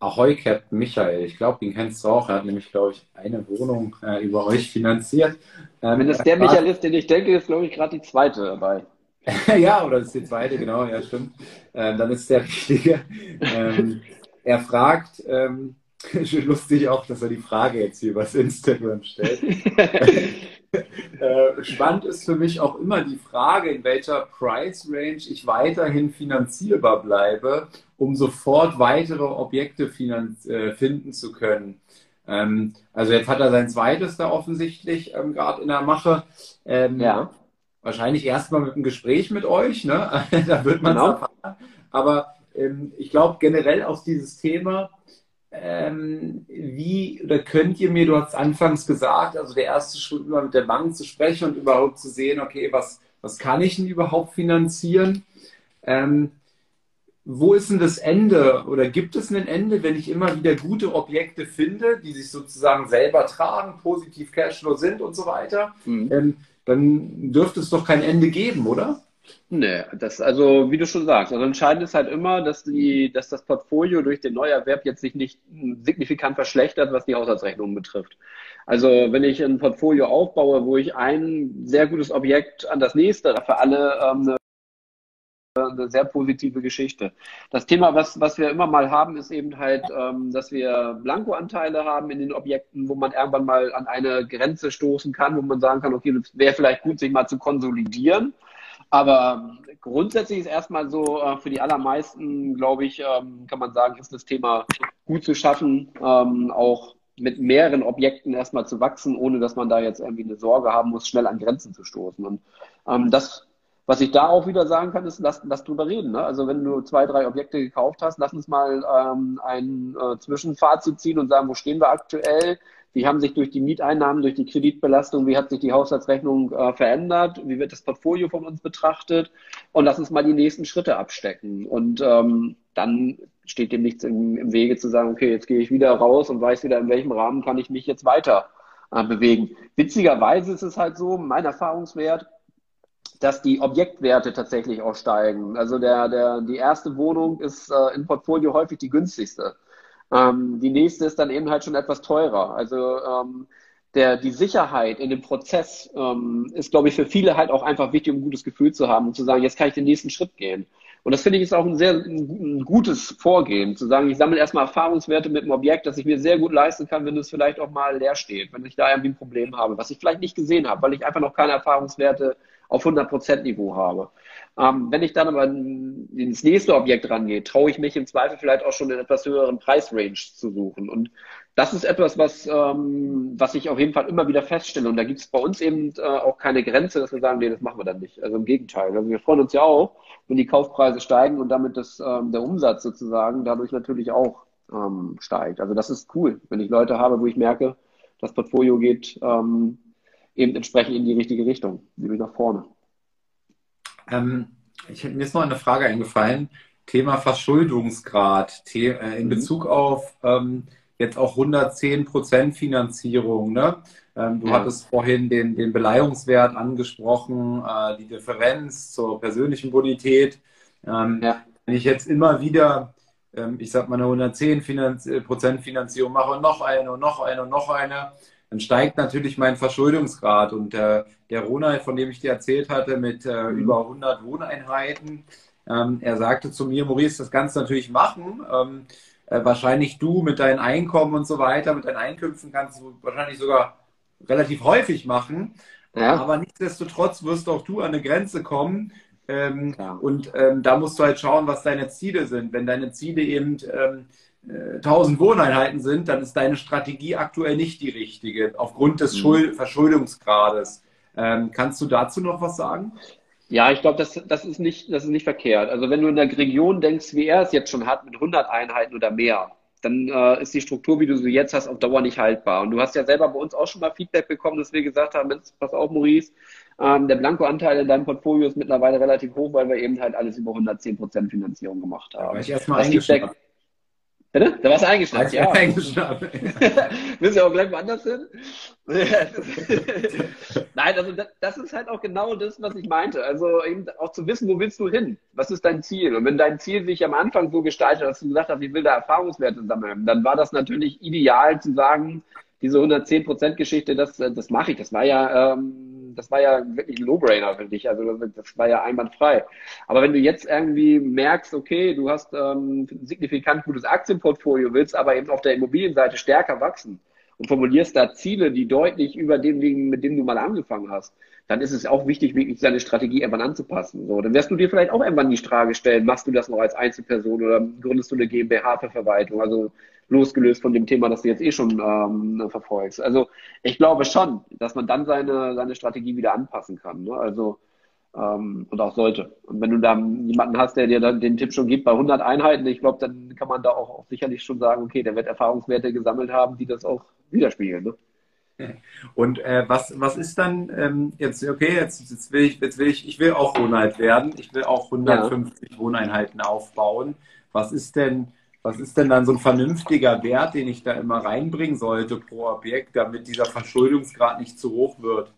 Ahoi Captain Michael, ich glaube, den kennst du auch. Er hat nämlich, glaube ich, eine Wohnung äh, über euch finanziert. Ähm, Wenn es der Michael ist, den ich denke, ist, glaube ich, gerade die zweite dabei. ja, oder das ist die zweite, genau, ja, stimmt. Ähm, dann ist der richtige. Ähm, er fragt, ähm, lustig auch, dass er die Frage jetzt hier übers Instagram stellt. Äh, spannend ist für mich auch immer die Frage, in welcher Price Range ich weiterhin finanzierbar bleibe, um sofort weitere Objekte äh, finden zu können. Ähm, also jetzt hat er sein zweites da offensichtlich ähm, gerade in der Mache. Ähm, ja. Wahrscheinlich erstmal mit einem Gespräch mit euch, ne? da wird man genau. erfahren. Aber ähm, ich glaube generell auch dieses Thema, ähm, wie oder könnt ihr mir, du hast anfangs gesagt, also der erste Schritt immer mit der Bank zu sprechen und überhaupt zu sehen, okay, was, was kann ich denn überhaupt finanzieren? Ähm, wo ist denn das Ende oder gibt es ein Ende, wenn ich immer wieder gute Objekte finde, die sich sozusagen selber tragen, positiv Cashflow sind und so weiter? Mhm. Ähm, dann dürfte es doch kein Ende geben, oder? Nee, das, also wie du schon sagst, also entscheidend ist halt immer, dass die, dass das Portfolio durch den Neuerwerb jetzt sich nicht signifikant verschlechtert, was die Haushaltsrechnung betrifft. Also wenn ich ein Portfolio aufbaue, wo ich ein sehr gutes Objekt an das nächste für alle ähm, eine sehr positive Geschichte. Das Thema, was, was wir immer mal haben, ist eben halt, ähm, dass wir Blankoanteile haben in den Objekten, wo man irgendwann mal an eine Grenze stoßen kann, wo man sagen kann, okay, das wäre vielleicht gut, sich mal zu konsolidieren. Aber grundsätzlich ist erstmal so, äh, für die allermeisten, glaube ich, ähm, kann man sagen, ist das Thema gut zu schaffen, ähm, auch mit mehreren Objekten erstmal zu wachsen, ohne dass man da jetzt irgendwie eine Sorge haben muss, schnell an Grenzen zu stoßen. Und ähm, das was ich da auch wieder sagen kann, ist, lass, lass drüber reden. Ne? Also wenn du zwei, drei Objekte gekauft hast, lass uns mal ähm, ein äh, Zwischenfazit ziehen und sagen, wo stehen wir aktuell? Wie haben sich durch die Mieteinnahmen, durch die Kreditbelastung, wie hat sich die Haushaltsrechnung äh, verändert? Wie wird das Portfolio von uns betrachtet? Und lass uns mal die nächsten Schritte abstecken. Und ähm, dann steht dem nichts im, im Wege zu sagen, okay, jetzt gehe ich wieder raus und weiß wieder, in welchem Rahmen kann ich mich jetzt weiter äh, bewegen. Witzigerweise ist es halt so, mein Erfahrungswert, dass die Objektwerte tatsächlich auch steigen. Also der, der, die erste Wohnung ist äh, im Portfolio häufig die günstigste. Ähm, die nächste ist dann eben halt schon etwas teurer. Also ähm, der, die Sicherheit in dem Prozess ähm, ist, glaube ich, für viele halt auch einfach wichtig, um ein gutes Gefühl zu haben und zu sagen, jetzt kann ich den nächsten Schritt gehen. Und das finde ich ist auch ein sehr ein gutes Vorgehen, zu sagen, ich sammle erstmal Erfahrungswerte mit dem Objekt, das ich mir sehr gut leisten kann, wenn es vielleicht auch mal leer steht, wenn ich da irgendwie ein Problem habe, was ich vielleicht nicht gesehen habe, weil ich einfach noch keine Erfahrungswerte auf 100% Niveau habe. Ähm, wenn ich dann aber ins nächste Objekt rangehe, traue ich mich im Zweifel vielleicht auch schon in etwas höheren Preisrange zu suchen. Und das ist etwas, was, ähm, was ich auf jeden Fall immer wieder feststelle. Und da gibt es bei uns eben äh, auch keine Grenze, dass wir sagen, nee, das machen wir dann nicht. Also im Gegenteil. Also wir freuen uns ja auch, wenn die Kaufpreise steigen und damit das, ähm, der Umsatz sozusagen dadurch natürlich auch ähm, steigt. Also das ist cool, wenn ich Leute habe, wo ich merke, das Portfolio geht ähm, eben entsprechend in die richtige Richtung, nämlich nach vorne. Ähm, ich, mir ist noch eine Frage eingefallen. Thema Verschuldungsgrad The äh, in mhm. Bezug auf ähm, jetzt auch 110 Prozent Finanzierung. Ne? Ähm, du ja. hattest vorhin den, den Beleihungswert angesprochen, äh, die Differenz zur persönlichen Bonität. Ähm, ja. Wenn ich jetzt immer wieder, ähm, ich sag mal, eine 110 Finanz Prozent Finanzierung mache und noch eine und noch eine und noch eine, dann steigt natürlich mein Verschuldungsgrad. Und äh, der Ronald, von dem ich dir erzählt hatte, mit äh, mhm. über 100 Wohneinheiten, ähm, er sagte zu mir, Maurice, das kannst du natürlich machen. Ähm, äh, wahrscheinlich du mit deinen Einkommen und so weiter, mit deinen Einkünften kannst du wahrscheinlich sogar relativ häufig machen. Ja. Aber nichtsdestotrotz wirst auch du an eine Grenze kommen. Ähm, und ähm, da musst du halt schauen, was deine Ziele sind. Wenn deine Ziele eben ähm, 1000 Wohneinheiten sind, dann ist deine Strategie aktuell nicht die richtige, aufgrund des mhm. Verschuldungsgrades. Ähm, kannst du dazu noch was sagen? Ja, ich glaube, das, das, ist nicht, das ist nicht verkehrt. Also wenn du in der Region denkst, wie er es jetzt schon hat, mit 100 Einheiten oder mehr, dann äh, ist die Struktur, wie du sie jetzt hast, auf Dauer nicht haltbar. Und du hast ja selber bei uns auch schon mal Feedback bekommen, dass wir gesagt haben, pass auf, Maurice, ähm, der Blanko-Anteil in deinem Portfolio ist mittlerweile relativ hoch, weil wir eben halt alles über 110% Finanzierung gemacht haben. Ja, ich erstmal Feedback, Bitte? Da warst du eingeschnappt, ja. Eingeschnappt. Willst du auch gleich woanders hin? Nein, also das, das, ist halt auch genau das, was ich meinte. Also eben auch zu wissen, wo willst du hin? Was ist dein Ziel? Und wenn dein Ziel sich am Anfang so gestaltet, dass du gesagt hast, ich will da Erfahrungswerte sammeln, dann war das natürlich ideal zu sagen, diese 110%-Geschichte, das, das mache ich. Das war ja ähm, das war ja wirklich ein No-Brainer für dich. Also das war ja einwandfrei. Aber wenn du jetzt irgendwie merkst, okay, du hast ähm, ein signifikant gutes Aktienportfolio, willst aber eben auf der Immobilienseite stärker wachsen und formulierst da Ziele, die deutlich über dem liegen, mit dem du mal angefangen hast, dann ist es auch wichtig, wirklich seine Strategie irgendwann anzupassen. So, dann wirst du dir vielleicht auch irgendwann die Frage stellen, machst du das noch als Einzelperson oder gründest du eine GmbH für Verwaltung? Also losgelöst von dem Thema, das du jetzt eh schon ähm, verfolgst. Also ich glaube schon, dass man dann seine, seine Strategie wieder anpassen kann. Ne? Also ähm, und auch sollte. Und wenn du da jemanden hast, der dir dann den Tipp schon gibt bei 100 Einheiten, ich glaube, dann kann man da auch, auch, sicherlich schon sagen, okay, der wird Erfahrungswerte gesammelt haben, die das auch widerspiegeln. Ne? Und äh, was, was ist dann ähm, jetzt, okay, jetzt, jetzt will ich, jetzt will ich, ich will auch Wohnheit werden, ich will auch 150 ja. Wohneinheiten aufbauen. Was ist denn, was ist denn dann so ein vernünftiger Wert, den ich da immer reinbringen sollte pro Objekt, damit dieser Verschuldungsgrad nicht zu hoch wird?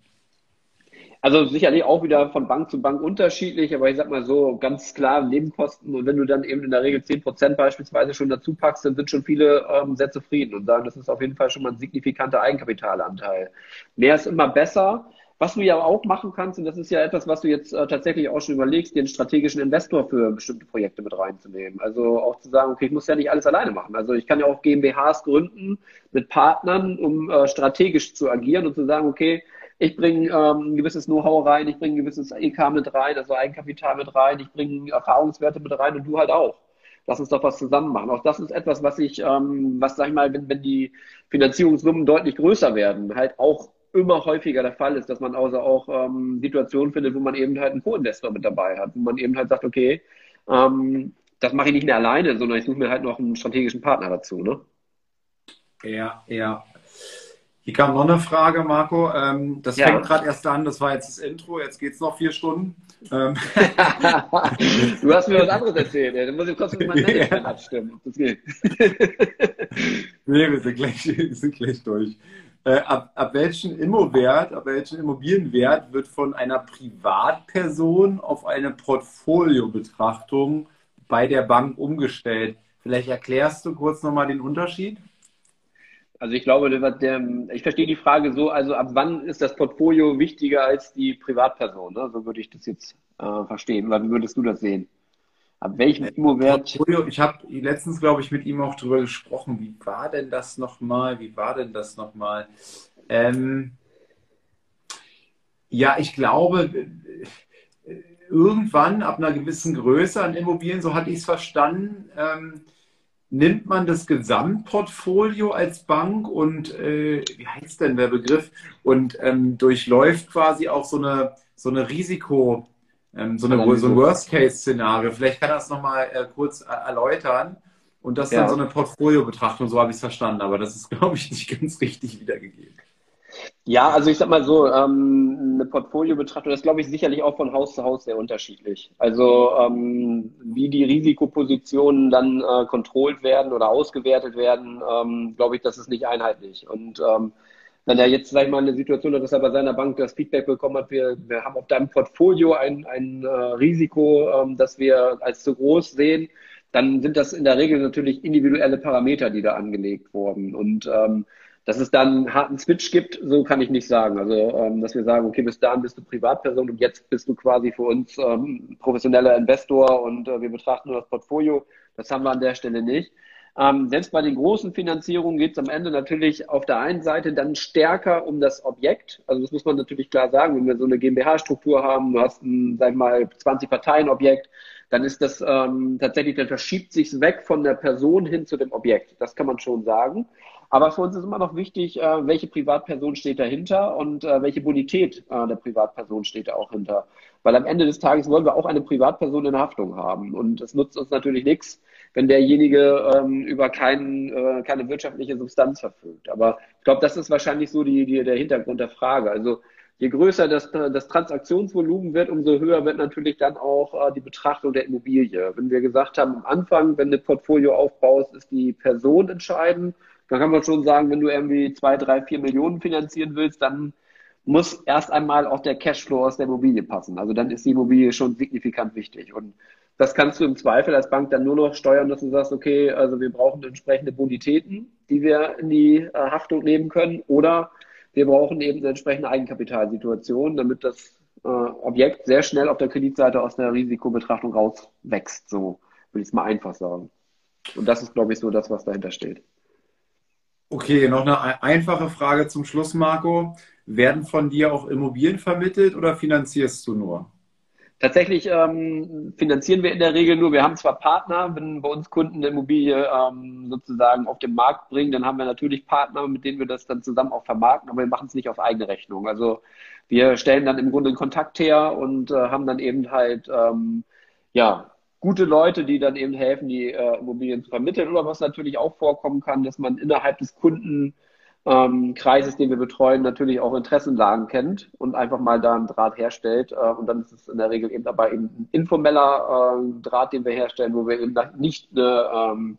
Also sicherlich auch wieder von Bank zu Bank unterschiedlich, aber ich sag mal so, ganz klar Nebenkosten. Und wenn du dann eben in der Regel 10 Prozent beispielsweise schon dazu packst, dann sind schon viele ähm, sehr zufrieden und sagen, das ist auf jeden Fall schon mal ein signifikanter Eigenkapitalanteil. Mehr ist immer besser. Was du ja auch machen kannst, und das ist ja etwas, was du jetzt äh, tatsächlich auch schon überlegst, den strategischen Investor für bestimmte Projekte mit reinzunehmen. Also auch zu sagen, okay, ich muss ja nicht alles alleine machen. Also ich kann ja auch GmbHs gründen mit Partnern, um äh, strategisch zu agieren und zu sagen, okay, ich bringe ähm, ein gewisses Know-how rein, ich bringe ein gewisses EK mit rein, also Eigenkapital mit rein, ich bringe Erfahrungswerte mit rein und du halt auch. Lass uns doch was zusammen machen. Auch das ist etwas, was ich, ähm, was sag ich mal, wenn, wenn die Finanzierungssummen deutlich größer werden, halt auch immer häufiger der Fall ist, dass man also auch ähm, Situationen findet, wo man eben halt einen Co-Investor mit dabei hat, wo man eben halt sagt, okay, ähm, das mache ich nicht mehr alleine, sondern ich suche mir halt noch einen strategischen Partner dazu. Ne? Ja, ja. Hier kam noch eine Frage, Marco. Ähm, das ja. fängt gerade erst an, das war jetzt das Intro, jetzt geht es noch vier Stunden. Ähm. du hast mir was anderes erzählt, ja. dann muss ich kurz mit meinem Management abstimmen. Das geht. nee, wir sind gleich, wir sind gleich durch. Äh, ab, ab welchem Immowert, ab welchem Immobilienwert wird von einer Privatperson auf eine Portfoliobetrachtung bei der Bank umgestellt? Vielleicht erklärst du kurz nochmal den Unterschied? Also ich glaube, der, ich verstehe die Frage so, also ab wann ist das Portfolio wichtiger als die Privatperson? Ne? So würde ich das jetzt äh, verstehen. Wie würdest du das sehen? Ab welchem Immowert? Ich habe letztens, glaube ich, mit ihm auch darüber gesprochen. Wie war denn das nochmal? Wie war denn das nochmal? Ähm, ja, ich glaube, irgendwann ab einer gewissen Größe an Immobilien, so hatte ich es verstanden, ähm, nimmt man das Gesamtportfolio als Bank und äh, wie heißt denn der Begriff? Und ähm, durchläuft quasi auch so eine, so eine Risiko- ähm, so, eine, so ein Worst-Case-Szenario. Vielleicht kann er das nochmal äh, kurz äh, erläutern. Und das ist ja. dann so eine Portfolio-Betrachtung, so habe ich es verstanden, aber das ist, glaube ich, nicht ganz richtig wiedergegeben. Ja, also ich sag mal so, ähm, eine Portfolio-Betrachtung, das glaube ich sicherlich auch von Haus zu Haus sehr unterschiedlich. Also ähm, wie die Risikopositionen dann äh, kontrolliert werden oder ausgewertet werden, ähm, glaube ich, das ist nicht einheitlich. Und ähm, wenn er jetzt, sag ich mal, eine Situation hat, dass er bei seiner Bank das Feedback bekommen hat, wir, wir haben auf deinem Portfolio ein, ein äh, Risiko, ähm, das wir als zu groß sehen, dann sind das in der Regel natürlich individuelle Parameter, die da angelegt wurden. Und ähm, dass es dann einen harten Switch gibt, so kann ich nicht sagen. Also, ähm, dass wir sagen, okay, bis dahin bist du Privatperson und jetzt bist du quasi für uns ähm, professioneller Investor und äh, wir betrachten nur das Portfolio. Das haben wir an der Stelle nicht. Ähm, selbst bei den großen Finanzierungen geht es am Ende natürlich auf der einen Seite dann stärker um das Objekt. Also das muss man natürlich klar sagen, wenn wir so eine GmbH-Struktur haben, du hast ein, sag ich mal, 20 Parteien-Objekt, dann ist das ähm, tatsächlich, dann verschiebt sich weg von der Person hin zu dem Objekt. Das kann man schon sagen. Aber für uns ist immer noch wichtig, äh, welche Privatperson steht dahinter und äh, welche Bonität äh, der Privatperson steht da auch hinter. Weil am Ende des Tages wollen wir auch eine Privatperson in Haftung haben. Und es nutzt uns natürlich nichts, wenn derjenige ähm, über kein, äh, keine wirtschaftliche Substanz verfügt. Aber ich glaube, das ist wahrscheinlich so die, die, der Hintergrund der Frage. Also je größer das, das Transaktionsvolumen wird, umso höher wird natürlich dann auch äh, die Betrachtung der Immobilie. Wenn wir gesagt haben, am Anfang, wenn du Portfolio aufbaust, ist die Person entscheidend, dann kann man schon sagen, wenn du irgendwie zwei, drei, vier Millionen finanzieren willst, dann muss erst einmal auch der Cashflow aus der Immobilie passen. Also dann ist die Immobilie schon signifikant wichtig. Und das kannst du im Zweifel als Bank dann nur noch steuern, dass du sagst, okay, also wir brauchen entsprechende Bonitäten, die wir in die äh, Haftung nehmen können, oder wir brauchen eben eine entsprechende Eigenkapitalsituation, damit das äh, Objekt sehr schnell auf der Kreditseite aus der Risikobetrachtung rauswächst. So will ich es mal einfach sagen. Und das ist, glaube ich, so das, was dahinter steht. Okay, noch eine einfache Frage zum Schluss, Marco. Werden von dir auch Immobilien vermittelt oder finanzierst du nur? Tatsächlich ähm, finanzieren wir in der Regel nur. Wir haben zwar Partner, wenn bei uns Kunden eine Immobilie ähm, sozusagen auf den Markt bringen, dann haben wir natürlich Partner, mit denen wir das dann zusammen auch vermarkten, aber wir machen es nicht auf eigene Rechnung. Also wir stellen dann im Grunde einen Kontakt her und äh, haben dann eben halt ähm, ja gute Leute, die dann eben helfen, die äh, Immobilien zu vermitteln. Oder was natürlich auch vorkommen kann, dass man innerhalb des Kunden ähm, Kreises, den wir betreuen, natürlich auch Interessenlagen kennt und einfach mal da einen Draht herstellt. Äh, und dann ist es in der Regel eben dabei eben ein informeller äh, Draht, den wir herstellen, wo wir eben nicht eine ähm,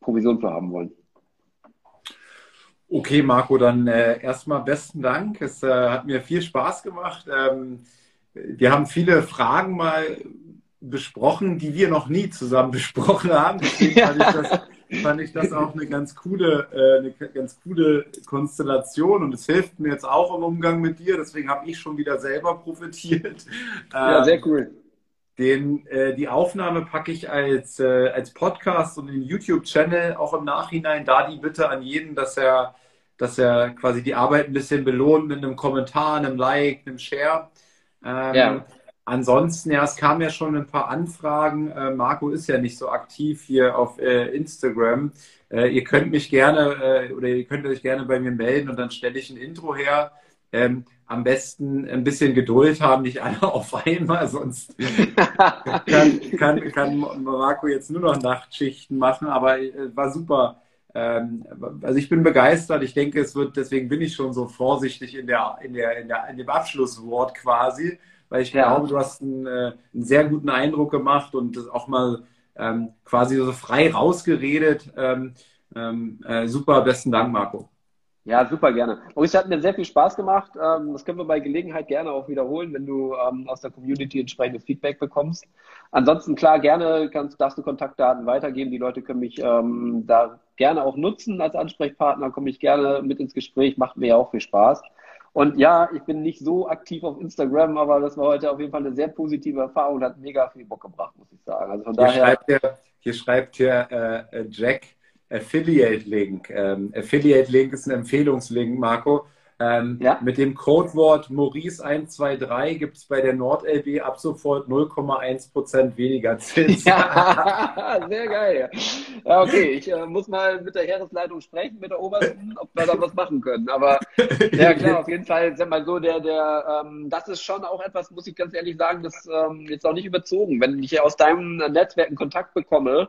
Provision für haben wollen. Okay, Marco, dann äh, erstmal besten Dank. Es äh, hat mir viel Spaß gemacht. Ähm, wir haben viele Fragen mal besprochen, die wir noch nie zusammen besprochen haben. Deswegen fand ich das, fand ich das auch eine ganz coole, äh, eine ganz coole Konstellation und es hilft mir jetzt auch im Umgang mit dir. Deswegen habe ich schon wieder selber profitiert. Ja, sehr cool. Den, äh, die Aufnahme packe ich als, äh, als Podcast und den YouTube-Channel auch im Nachhinein. Da die Bitte an jeden, dass er dass er quasi die Arbeit ein bisschen belohnt mit einem Kommentar, einem Like, einem Share. Ähm, ja. Ansonsten, ja, es kamen ja schon ein paar Anfragen. Äh, Marco ist ja nicht so aktiv hier auf äh, Instagram. Äh, ihr könnt mich gerne äh, oder ihr könnt euch gerne bei mir melden und dann stelle ich ein Intro her. Ähm, am besten ein bisschen Geduld haben, nicht alle auf einmal, sonst kann, kann, kann Marco jetzt nur noch Nachtschichten machen, aber äh, war super ähm, also ich bin begeistert. Ich denke, es wird, deswegen bin ich schon so vorsichtig in, der, in, der, in, der, in dem Abschlusswort quasi, weil ich ja. glaube, du hast einen, äh, einen, sehr guten Eindruck gemacht und das auch mal ähm, quasi so frei rausgeredet. Ähm, ähm, äh, super, besten Dank, Marco. Ja, super gerne. Maurice, hat mir sehr viel Spaß gemacht. Ähm, das können wir bei Gelegenheit gerne auch wiederholen, wenn du ähm, aus der Community entsprechendes Feedback bekommst. Ansonsten, klar, gerne kannst, darfst du Kontaktdaten weitergeben. Die Leute können mich da gerne auch nutzen als Ansprechpartner, komme ich gerne mit ins Gespräch, macht mir ja auch viel Spaß. Und ja, ich bin nicht so aktiv auf Instagram, aber das war heute auf jeden Fall eine sehr positive Erfahrung und hat mega viel Bock gebracht, muss ich sagen. Also von hier daher. Schreibt hier, hier schreibt hier äh, Jack, Affiliate Link. Ähm, Affiliate Link ist ein Empfehlungslink, Marco. Ähm, ja? Mit dem Codewort Maurice123 gibt es bei der NordLB ab sofort 0,1% weniger Zins. Ja, sehr geil. Ja, okay, ich äh, muss mal mit der Heeresleitung sprechen, mit der Obersten, ob wir da was machen können. Aber ja, klar, auf jeden Fall, sag mal so, der, der, ähm, das ist schon auch etwas, muss ich ganz ehrlich sagen, das ähm, jetzt auch nicht überzogen. Wenn ich aus deinem Netzwerk einen Kontakt bekomme,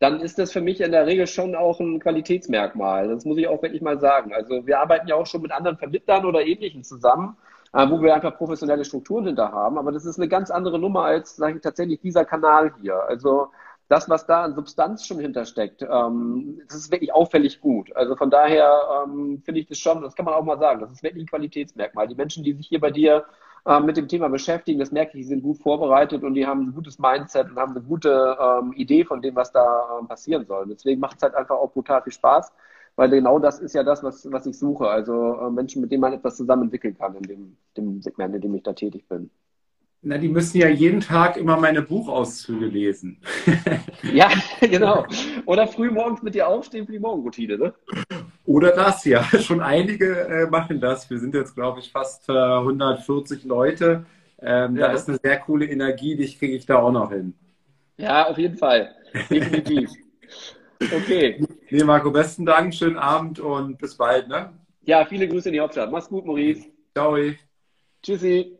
dann ist das für mich in der Regel schon auch ein Qualitätsmerkmal. Das muss ich auch wirklich mal sagen. Also wir arbeiten ja auch schon mit anderen Vermittlern oder Ähnlichen zusammen, äh, wo wir einfach professionelle Strukturen hinter haben. Aber das ist eine ganz andere Nummer als sage ich, tatsächlich dieser Kanal hier. Also das, was da an Substanz schon hintersteckt, ähm, das ist wirklich auffällig gut. Also von daher ähm, finde ich das schon, das kann man auch mal sagen, das ist wirklich ein Qualitätsmerkmal. Die Menschen, die sich hier bei dir äh, mit dem Thema beschäftigen, das merke ich, die sind gut vorbereitet und die haben ein gutes Mindset und haben eine gute ähm, Idee von dem, was da äh, passieren soll. Deswegen macht es halt einfach auch brutal viel Spaß weil genau das ist ja das, was, was ich suche. Also äh, Menschen, mit denen man etwas zusammen entwickeln kann in dem, dem Segment, in dem ich da tätig bin. Na, die müssen ja jeden Tag immer meine Buchauszüge lesen. ja, genau. Oder früh morgens mit dir aufstehen für die Morgenroutine, ne? Oder das, ja. Schon einige äh, machen das. Wir sind jetzt, glaube ich, fast äh, 140 Leute. Ähm, ja. Da ist eine sehr coole Energie, die kriege ich da auch noch hin. Ja, auf jeden Fall. Definitiv. Okay. Nee, Marco, besten Dank, schönen Abend und bis bald. Ne? Ja, viele Grüße in die Hauptstadt. Mach's gut, Maurice. Ciao. Tschüssi.